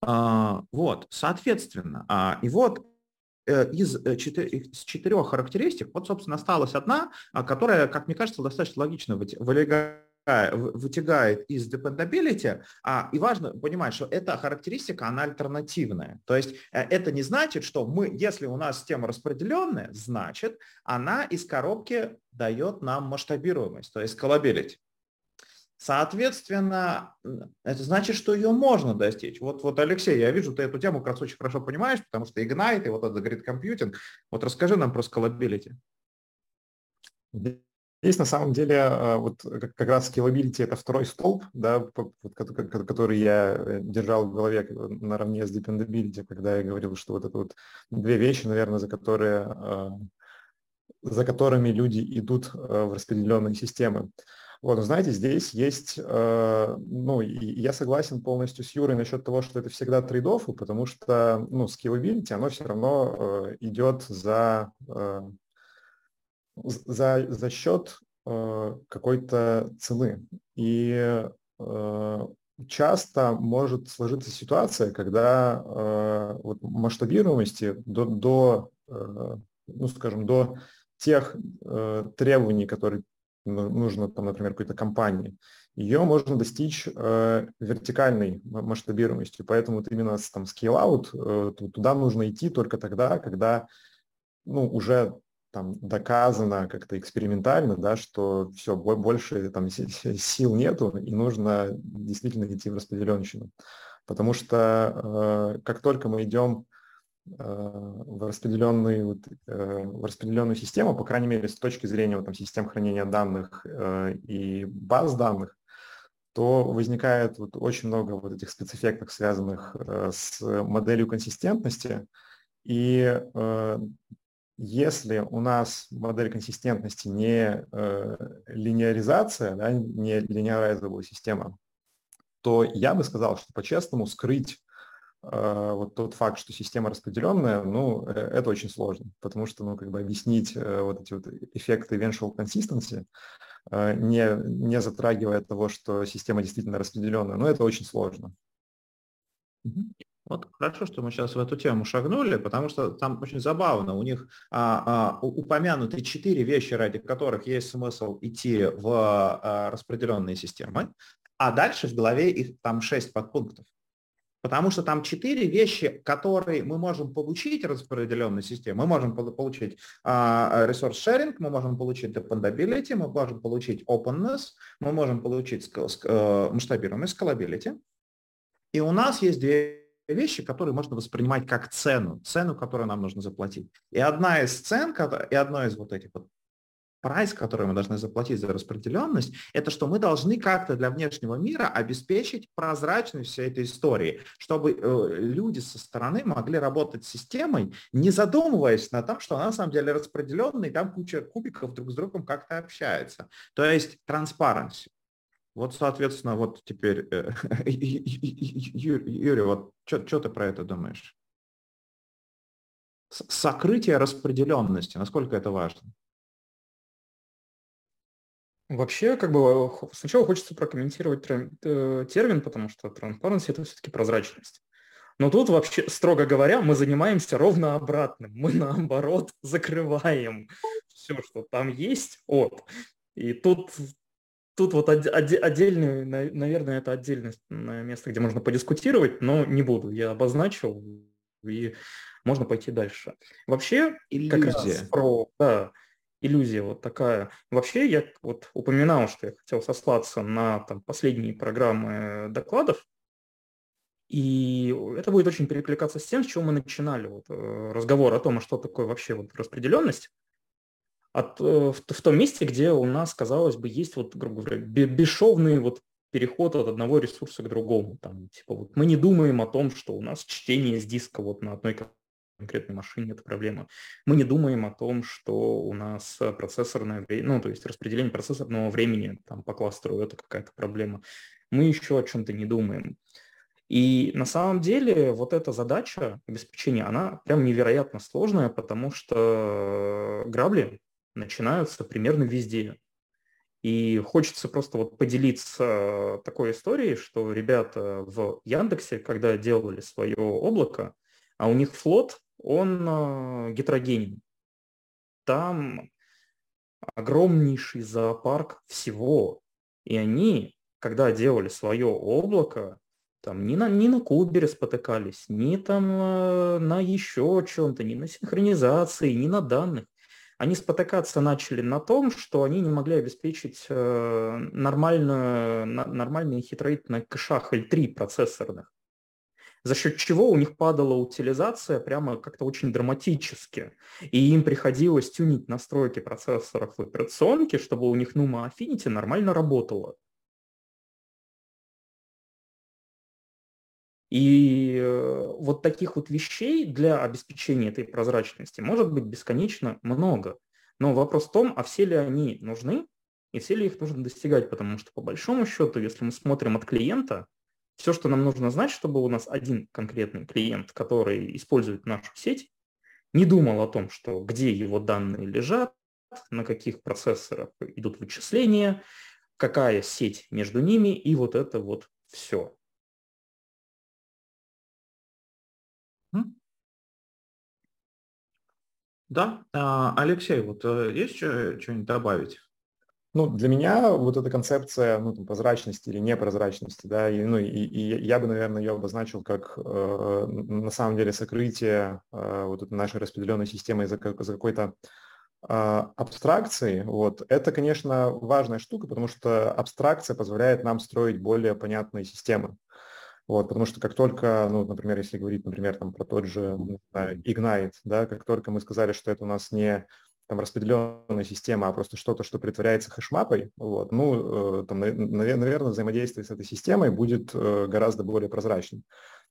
А, вот, соответственно, и вот Э, из, э, четырех, из четырех характеристик, вот, собственно, осталась одна, а, которая, как мне кажется, достаточно логично в, в вытягает из dependability, а, и важно понимать, что эта характеристика, она альтернативная. То есть э, это не значит, что мы, если у нас система распределенная, значит, она из коробки дает нам масштабируемость, то есть scalability. Соответственно, это значит, что ее можно достичь. Вот, вот, Алексей, я вижу, ты эту тему как раз очень хорошо понимаешь, потому что Ignite и вот этот grid computing. Вот расскажи нам про scalability. Здесь на самом деле э, вот как раз scalability это второй столб, да, который я э, держал в голове наравне с dependability, когда я говорил, что вот это вот две вещи, наверное, за которые э, за которыми люди идут в распределенные системы. Вот, знаете, здесь есть, э, ну, я согласен полностью с Юрой насчет того, что это всегда трейдофы, потому что, ну, scalability, оно все равно э, идет за, э, за, за счет э, какой-то цены. И э, часто может сложиться ситуация, когда э, вот масштабируемости до, до э, ну, скажем, до тех э, требований, которые нужно, там, например, какой-то компании, ее можно достичь э, вертикальной масштабируемостью. Поэтому вот именно там scale-out, э, туда нужно идти только тогда, когда ну, уже там доказано как-то экспериментально, да, что все, больше там сил нету, и нужно действительно идти в распределенщину. Потому что э, как только мы идем в распределенную, э, в распределенную систему, по крайней мере, с точки зрения вот, там, систем хранения данных э, и баз данных, то возникает вот очень много вот этих спецэффектов, связанных э, с моделью консистентности. И если у нас модель консистентности не линеаризация, да, не линеаризовая система, то я бы сказал, что по-честному скрыть а, вот тот факт, что система распределенная, ну, э, это очень сложно, потому что, ну, как бы объяснить э, вот эти вот эффекты eventual consistency, а, не, не затрагивая того, что система действительно распределенная, ну, это очень сложно. Вот хорошо, что мы сейчас в эту тему шагнули, потому что там очень забавно. У них а, а, упомянуты четыре вещи, ради которых есть смысл идти в а, распределенные системы, а дальше в голове их там шесть подпунктов. Потому что там четыре вещи, которые мы можем получить распределенной системе. Мы можем получить uh, resource sharing, мы можем получить dependability, мы можем получить openness, мы можем получить uh, масштабируемость, scalability. И у нас есть две вещи, которые можно воспринимать как цену, цену, которую нам нужно заплатить. И одна из цен, и одно из вот этих вот прайс, который мы должны заплатить за распределенность, это что мы должны как-то для внешнего мира обеспечить прозрачность всей этой истории, чтобы э, люди со стороны могли работать с системой, не задумываясь на том, что она на самом деле распределенная, и там куча кубиков друг с другом как-то общается. То есть transparency. Вот, соответственно, вот теперь, э, Юрий, вот что ты про это думаешь? Сокрытие распределенности, насколько это важно? Вообще, как бы сначала хочется прокомментировать э, термин, потому что transparency – это все-таки прозрачность. Но тут вообще, строго говоря, мы занимаемся ровно обратным. Мы наоборот закрываем все, что там есть от. И тут, тут вот од, од, отдельный, наверное, это отдельное место, где можно подискутировать, но не буду. Я обозначил, и можно пойти дальше. Вообще, Иллюзия. как раз про... Да, иллюзия вот такая. Вообще я вот упоминал, что я хотел сослаться на там, последние программы докладов, и это будет очень перекликаться с тем, с чего мы начинали вот, э, разговор о том, что такое вообще вот распределенность. От, э, в, в том месте, где у нас, казалось бы, есть вот, грубо говоря, бесшовный вот переход от одного ресурса к другому. Там, типа, вот мы не думаем о том, что у нас чтение с диска вот на одной конкретной машине это проблема. Мы не думаем о том, что у нас процессорное время, ну, то есть распределение процессорного времени там, по кластеру – это какая-то проблема. Мы еще о чем-то не думаем. И на самом деле вот эта задача обеспечения, она прям невероятно сложная, потому что грабли начинаются примерно везде. И хочется просто вот поделиться такой историей, что ребята в Яндексе, когда делали свое облако, а у них флот он э, гетерогенен. Там огромнейший зоопарк всего. И они, когда делали свое облако, там ни на, ни на кубере спотыкались, ни там э, на еще чем-то, ни на синхронизации, ни на данных. Они спотыкаться начали на том, что они не могли обеспечить э, нормально, на, нормальный хитрейт на кэшах L3 процессорных за счет чего у них падала утилизация прямо как-то очень драматически. И им приходилось тюнить настройки процессоров в операционке, чтобы у них Numa Affinity нормально работала. И э, вот таких вот вещей для обеспечения этой прозрачности может быть бесконечно много. Но вопрос в том, а все ли они нужны и все ли их нужно достигать, потому что по большому счету, если мы смотрим от клиента, все, что нам нужно знать, чтобы у нас один конкретный клиент, который использует нашу сеть, не думал о том, что где его данные лежат, на каких процессорах идут вычисления, какая сеть между ними, и вот это вот все. Да, а, Алексей, вот э, есть что-нибудь добавить? Ну, для меня вот эта концепция ну, там, прозрачности или непрозрачности, да, и, ну, и, и я бы, наверное, ее обозначил как э, на самом деле сокрытие э, вот этой нашей распределенной системы за, за какой-то э, абстракции. Вот. Это, конечно, важная штука, потому что абстракция позволяет нам строить более понятные системы. Вот, потому что как только, ну, например, если говорить, например, там, про тот же знаю, Ignite, да, как только мы сказали, что это у нас не там распределенная система, а просто что-то, что притворяется хэшмапой, вот, ну, э, там, наверное, взаимодействие с этой системой будет э, гораздо более прозрачным.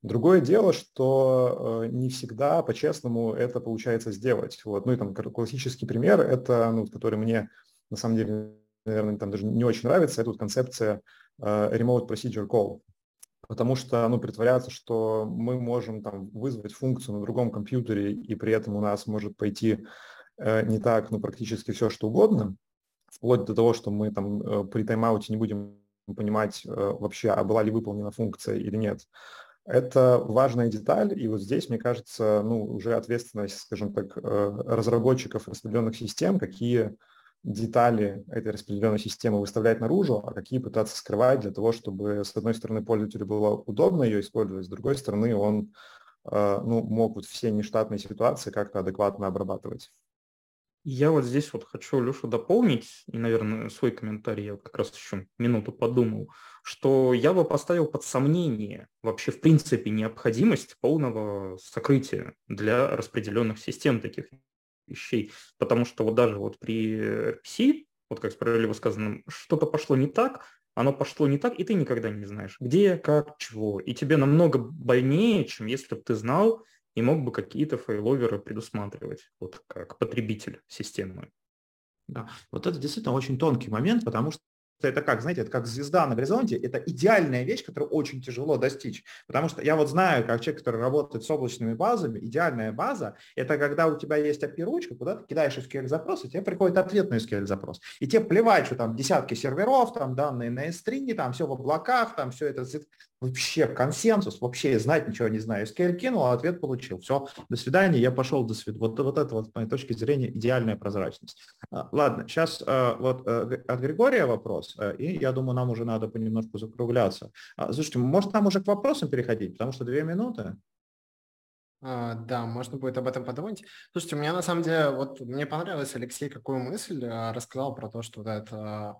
Другое дело, что э, не всегда по-честному это получается сделать. Вот. Ну и там классический пример, это, ну, который мне на самом деле, наверное, там даже не очень нравится, это вот концепция Remote Procedure Call. Потому что, ну, притворяться, что мы можем там вызвать функцию на другом компьютере, и при этом у нас может пойти Э, не так, ну, практически все, что угодно, вплоть до того, что мы там э, при тайм-ауте не будем понимать э, вообще, а была ли выполнена функция или нет. Это важная деталь, и вот здесь, мне кажется, ну, уже ответственность, скажем так, разработчиков распределенных систем, какие детали этой распределенной системы выставлять наружу, а какие пытаться скрывать для того, чтобы, с одной стороны, пользователю было удобно ее использовать, с другой стороны, он ну, мог вот все нештатные ситуации как-то адекватно обрабатывать. Я вот здесь вот хочу Лешу дополнить, и, наверное, свой комментарий, я вот как раз еще минуту подумал, что я бы поставил под сомнение вообще в принципе необходимость полного сокрытия для распределенных систем таких вещей. Потому что вот даже вот при RPC, вот как справедливо сказано, что-то пошло не так, оно пошло не так, и ты никогда не знаешь, где, как, чего. И тебе намного больнее, чем если бы ты знал, и мог бы какие-то фейловеры предусматривать, вот как потребитель системы. Да, вот это действительно очень тонкий момент, потому что это как, знаете, это как звезда на горизонте, это идеальная вещь, которую очень тяжело достичь. Потому что я вот знаю, как человек, который работает с облачными базами, идеальная база – это когда у тебя есть API-ручка, куда ты кидаешь SQL-запрос, и тебе приходит ответ на SQL-запрос. И тебе плевать, что там десятки серверов, там данные на S3, там все в облаках, там все это вообще консенсус, вообще знать ничего не знаю. SQL кинул, а ответ получил. Все, до свидания, я пошел до свидания. Вот, вот это вот, с моей точки зрения, идеальная прозрачность. А, ладно, сейчас а, вот э, от Григория вопрос, э, и я думаю, нам уже надо понемножку закругляться. А, слушайте, может нам уже к вопросам переходить, потому что две минуты. А, да, можно будет об этом подумать. Слушайте, у меня на самом деле, вот мне понравилось, Алексей, какую мысль рассказал про то, что вот это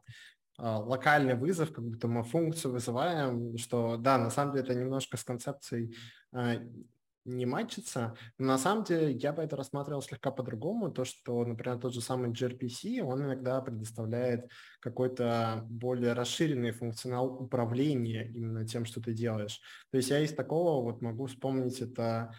а, локальный вызов, как будто мы функцию вызываем, что да, на самом деле это немножко с концепцией не матчится, но на самом деле я бы это рассматривал слегка по-другому, то, что, например, тот же самый gRPC, он иногда предоставляет какой-то более расширенный функционал управления именно тем, что ты делаешь. То есть я из такого вот могу вспомнить это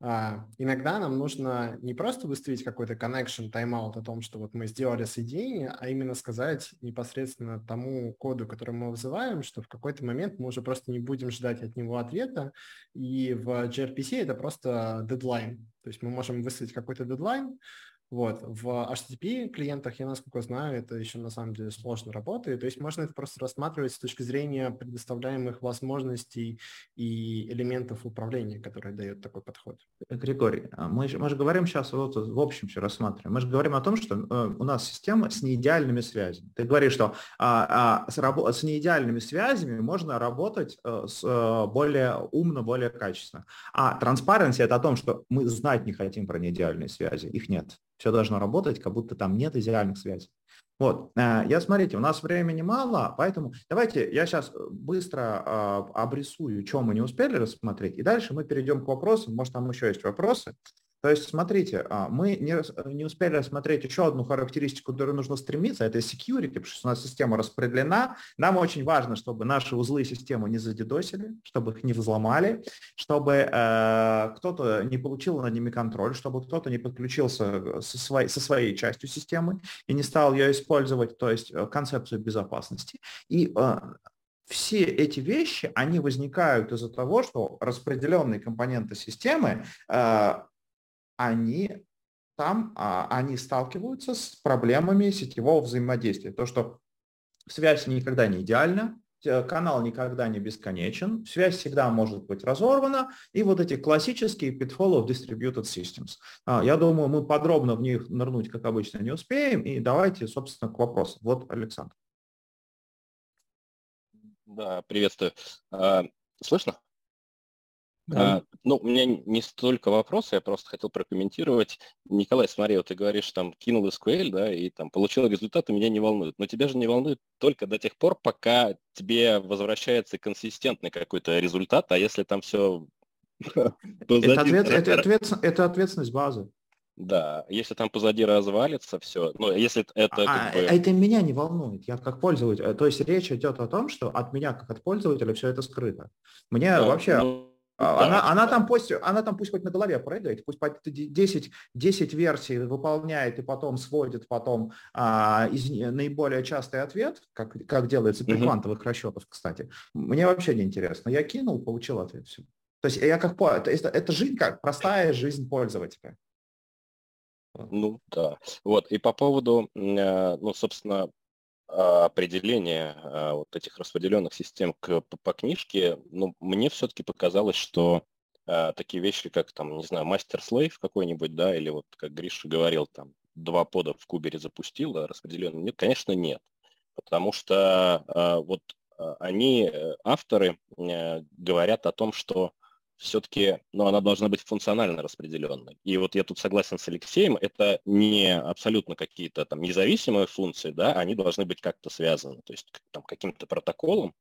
иногда нам нужно не просто выставить какой-то connection, тайм-аут о том, что вот мы сделали соединение, а именно сказать непосредственно тому коду, который мы вызываем, что в какой-то момент мы уже просто не будем ждать от него ответа, и в gRPC это просто дедлайн. То есть мы можем выставить какой-то дедлайн, Вот. В HTTP клиентах, я насколько знаю, это еще на самом деле сложно работает. То есть можно это просто рассматривать с точки зрения предоставляемых возможностей и элементов управления, которые дает такой подход. Григорий, а мы же, мы же говорим сейчас, вот в общем все рассматриваем, мы же говорим о том, что э, у нас система с неидеальными связями. Ты говоришь, что а, а, с, с неидеальными связями можно работать а, с, а, более умно, более качественно. А transparency – это о том, что мы знать не хотим про неидеальные связи, их нет. Все должно работать, как будто там нет идеальных связей. Вот, э, я смотрите, у нас времени мало, поэтому давайте я сейчас быстро э, обрисую, что мы не успели рассмотреть, и дальше мы перейдем к вопросам, может там еще есть вопросы. То есть, смотрите, а, мы не, не успели рассмотреть еще одну характеристику, которой нужно стремиться, это security, потому что у нас система распределена. Нам очень важно, чтобы наши узлы системы не задедосили, чтобы их не взломали, чтобы э, кто-то не получил над ними контроль, чтобы кто-то не подключился со своей, со своей частью системы и не стал ее использовать, то есть э, концепцию безопасности. И э, все эти вещи, они возникают из-за того, что распределенные компоненты системы э, они там а, они сталкиваются с проблемами сетевого взаимодействия. То, что связь никогда не идеальна, канал никогда не бесконечен, связь всегда может быть разорвана, и вот эти классические pitfall of distributed systems. А, я думаю, мы подробно в них нырнуть, как обычно, не успеем, и давайте, собственно, к вопросу. Вот, Александр. Да, приветствую. А, слышно? Да. А, ну, у меня не столько вопросов, я просто хотел прокомментировать. Николай, смотри, вот ты говоришь, там, кинул SQL, да, и там получил результат, и меня не волнует. Но тебя же не волнует только до тех пор, пока тебе возвращается консистентный какой-то результат, а если там все... Это, ответ, это, ответ, это ответственность базы. Да, если там позади развалится все, ну, если это... А, бы... это меня не волнует, я как пользователь, то есть речь идет о том, что от меня как от пользователя все это скрыто. Мне да, вообще... Ну она, она, там пусть, она там пусть хоть на голове прыгает, пусть 10, 10 версий выполняет и потом сводит потом а, из наиболее частый ответ, как, как делается при угу. квантовых расчетах, кстати. Мне вообще не интересно. Я кинул, получил ответ. Все. То есть я как это, это, жизнь как простая жизнь пользователя. Ну да. Вот. И по поводу, э, ну, собственно, определение а, вот этих распределенных систем к, по, книжке, ну, мне все-таки показалось, что а, такие вещи, как там, не знаю, мастер-слейв какой-нибудь, да, или вот, как Гриша говорил, там, два пода в кубере запустил, да, распределенный, нет, конечно, нет. Потому что а, вот они, э, авторы, а, говорят о том, что все-таки ну, она должна быть функционально распределенной. И вот я тут согласен с Алексеем, это не абсолютно какие-то там независимые функции, да, они должны быть как-то связаны, то есть там каким-то протоколом,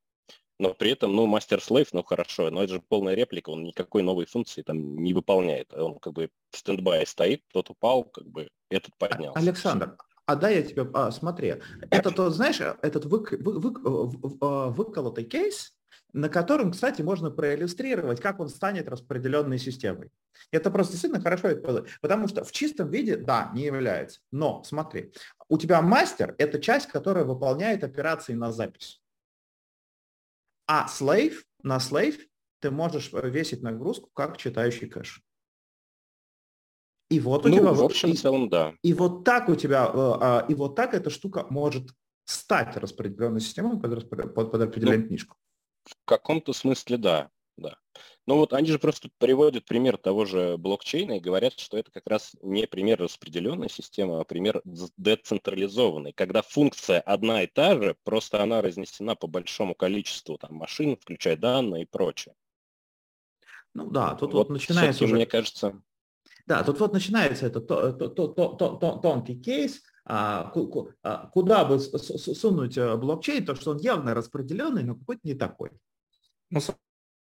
но при этом, ну, мастер-слейв, ну, хорошо, но это же полная реплика, он никакой новой функции там не выполняет. Он как бы в стендбай стоит, тот упал, как бы этот поднялся. Александр, а да, я тебе, а, смотри, это то, знаешь, этот вык, вы, вы, вы, выколотый кейс, на котором, кстати, можно проиллюстрировать, как он станет распределенной системой. Это просто действительно хорошо, потому что в чистом виде, да, не является. Но смотри, у тебя мастер – это часть, которая выполняет операции на запись. А slave, на slave ты можешь весить нагрузку как читающий кэш. И вот у ну, тебя... В общем, в целом, да. И вот так у тебя, э, а, и вот так эта штука может стать распределенной системой под, под, под определенную ну, книжку. В каком-то смысле да, да. Ну вот они же просто приводят пример того же блокчейна и говорят, что это как раз не пример распределенной системы, а пример децентрализованной, когда функция одна и та же, просто она разнесена по большому количеству там, машин, включая данные и прочее. Ну да, тут вот, вот начинается уже... Мне кажется... Да, тут вот начинается этот тонкий кейс, куда бы сунуть э, блокчейн, то что он явно распределенный, но какой-то не такой. Ну,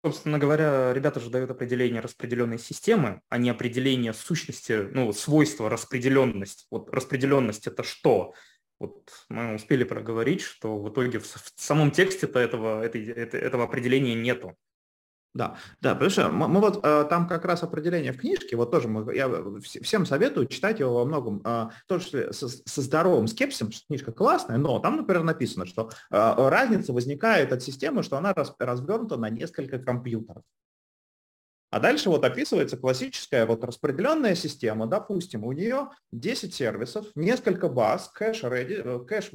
собственно говоря, ребята же дают определение распределенной системы, а не определение сущности, ну, свойства распределенность. Вот распределенность это что? Вот мы успели проговорить, что в итоге в, самом тексте-то этого, этого определения нету. Да, да, потому что мы, мы вот э, там как раз определение в книжке, вот тоже мы, я всем советую читать его во многом, э, тоже со, со здоровым скепсисом, что книжка классная, но там, например, написано, что э, разница возникает от системы, что она раз, развернута на несколько компьютеров. А дальше вот описывается классическая вот распределенная система. Допустим, у нее 10 сервисов, несколько баз, кэш, Redis, кэш,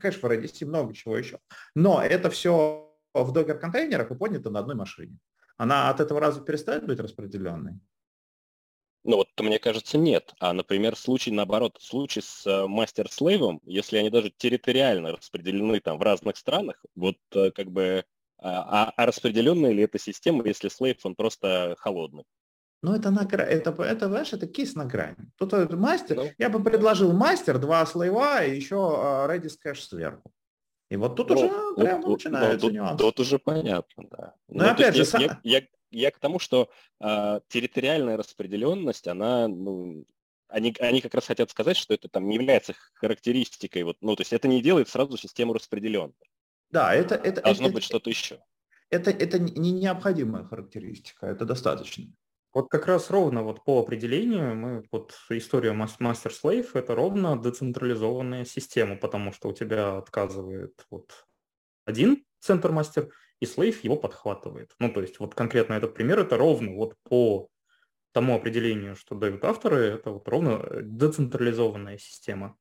кэш в Redis и много чего еще. Но это все в докер-контейнерах и поднято на одной машине. Она от этого раза перестает быть распределенной? Ну вот, мне кажется, нет. А, например, случай наоборот, случай с э, мастер-слейвом, если они даже территориально распределены там в разных странах, вот э, как бы, а, а, распределенная ли эта система, если слейв, он просто холодный? Ну, это на это, это, знаешь, это кейс на грани. Тут мастер, ну, я бы предложил мастер, два слейва и еще uh, Redis кэш сверху. И вот тут ну, уже ну, прямо ну, начинается ну, нюанс. Тут, тут уже понятно, да. Ну, ну опять же, я, сам... я, я, я к тому, что э, территориальная распределенность, она, ну, они, они как раз хотят сказать, что это там не является характеристикой, вот, ну, то есть это не делает сразу систему распределенной. Да, это... это Должно это, быть что-то еще. Это, это не необходимая характеристика, это достаточно. Вот как раз ровно вот по определению мы вот история Master Slave это ровно децентрализованная система, потому что у тебя отказывает вот один центр мастер, и слейв его подхватывает. Ну, то есть вот конкретно этот пример, это ровно вот по тому определению, что дают авторы, это вот ровно децентрализованная система.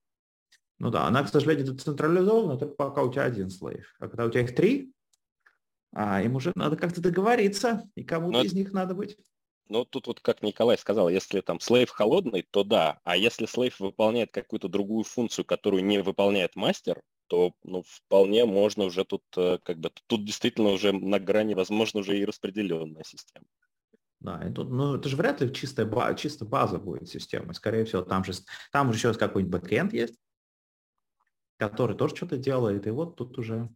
Ну да, она, к сожалению, децентрализована только пока у тебя один слейв. А когда у тебя их три, а им уже надо как-то договориться, и кому-то Но... из них надо быть. Ну, тут вот, как Николай сказал, если там слейв холодный, то да. А если слейв выполняет какую-то другую функцию, которую не выполняет мастер, то ну, вполне можно уже тут, э, как бы, тут действительно уже на грани, возможно, уже и распределенная система. Да, и тут, ну, это же вряд ли чистая, чисто база будет система. Скорее всего, там же, там же еще какой-нибудь бэкэнд есть, который тоже что-то делает, и вот тут уже...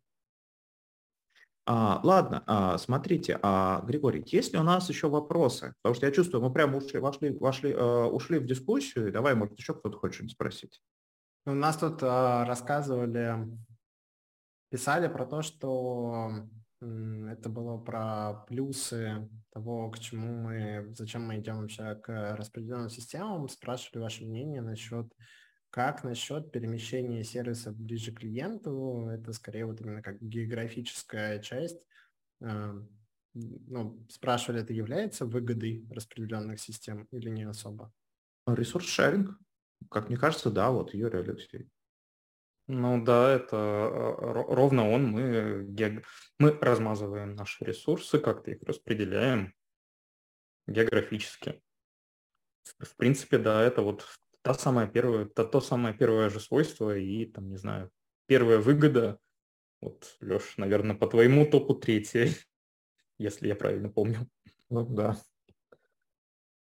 А, ладно, а, смотрите, а, Григорий, есть ли у нас еще вопросы? Потому что я чувствую, мы прямо ушли, вошли, вошли, э, ушли в дискуссию, давай, может, еще кто-то хочет что-нибудь спросить. У нас тут э, рассказывали, писали про то, что это было про плюсы того, к чему мы, зачем мы идем вообще к распределенным системам, спрашивали ваше мнение насчет, как насчет перемещения сервисов ближе к клиенту, это скорее вот именно как географическая часть, э, ну, спрашивали, это является выгодой распределенных систем или не особо? Ресурс-шеринг. Как мне кажется, да, вот Юрий Алексей. Ну да, это э, ровно он. Мы, мы размазываем наши ресурсы, как-то их распределяем географически. В принципе, да, это вот та самая первая, то, то самое первое же свойство и, там, не знаю, первая выгода. Вот, Леш, наверное, по твоему топу третья, если я правильно помню. Ну да.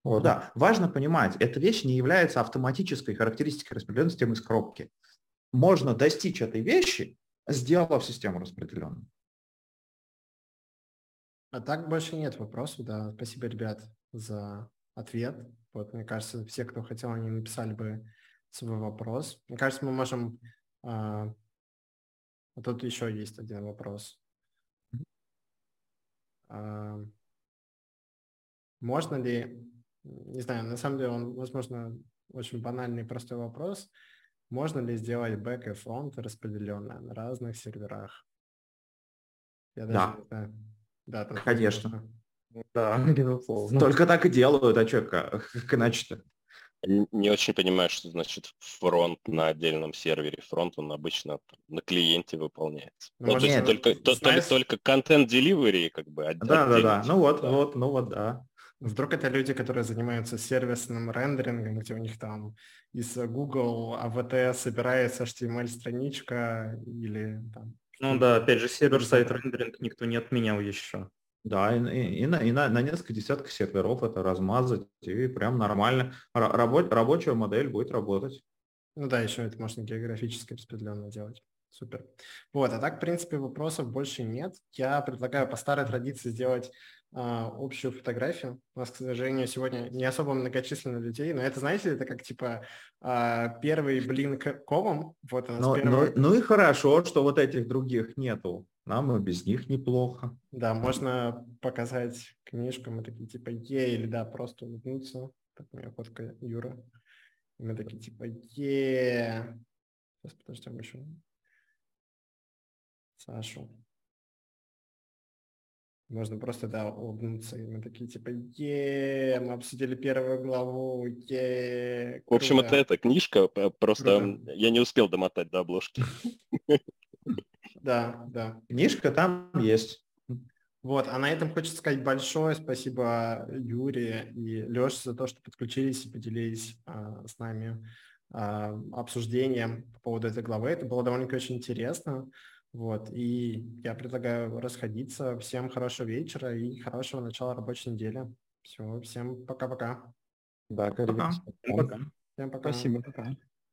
Вот. Да, важно понимать, эта вещь не является автоматической характеристикой распределенной системы из коробки. Можно достичь этой вещи, сделав систему распределенную. А так больше нет вопросов, да. Спасибо, ребят, за ответ. Вот, мне кажется, все, кто хотел, они написали бы свой вопрос. Мне кажется, мы можем... А, вот тут еще есть один вопрос. А, можно ли не знаю, на самом деле он, возможно, очень банальный и простой вопрос. Можно ли сделать бэк и фронт распределенно на разных серверах? Я да. Даже, да, да конечно. Да, безусловно. Только так и делают, а что, как, как иначе-то? Не очень понимаю, что значит фронт на отдельном сервере. Фронт он обычно на клиенте выполняется. Ну, ну, то есть только, знаешь... только, только контент delivery как бы. Да, да, да. Ну вот, да. вот, ну вот, да. Вдруг это люди, которые занимаются сервисным рендерингом, где у них там из Google AVT собирается HTML-страничка или там... Ну да, опять же, сервер-сайт рендеринг никто не отменял еще. Да, и, и, и, на, и на, на несколько десятков серверов это размазать, и прям нормально. Рабо, рабочая модель будет работать. Ну да, еще это можно географически распределенно делать. Супер. Вот, а так, в принципе, вопросов больше нет. Я предлагаю по старой традиции сделать а, общую фотографию. У нас, к сожалению, сегодня не особо многочисленно людей, но это, знаете, это как типа а, первый блин к ковам. Вот но, первый... ну, ну и хорошо, что вот этих других нету. Нам и без них неплохо. Да, можно показать книжку, мы такие типа е или да, просто улыбнуться. Так, у меня фотка Юра. И мы такие типа е. Сейчас подождем еще. Сашу. Можно просто, да, улыбнуться. И мы такие, типа, е мы обсудили первую главу, е В общем, это эта книжка, просто Круто. я не успел домотать до обложки. Да, да. Книжка там есть. Вот, а на этом хочется сказать большое спасибо Юре и Леше за то, что подключились и поделились а, с нами а, обсуждением по поводу этой главы. Это было довольно-таки очень интересно. Вот, и я предлагаю расходиться. Всем хорошего вечера и хорошего начала рабочей недели. Все, всем пока-пока. Да, коллеги. Пока. Всем пока. Спасибо, пока.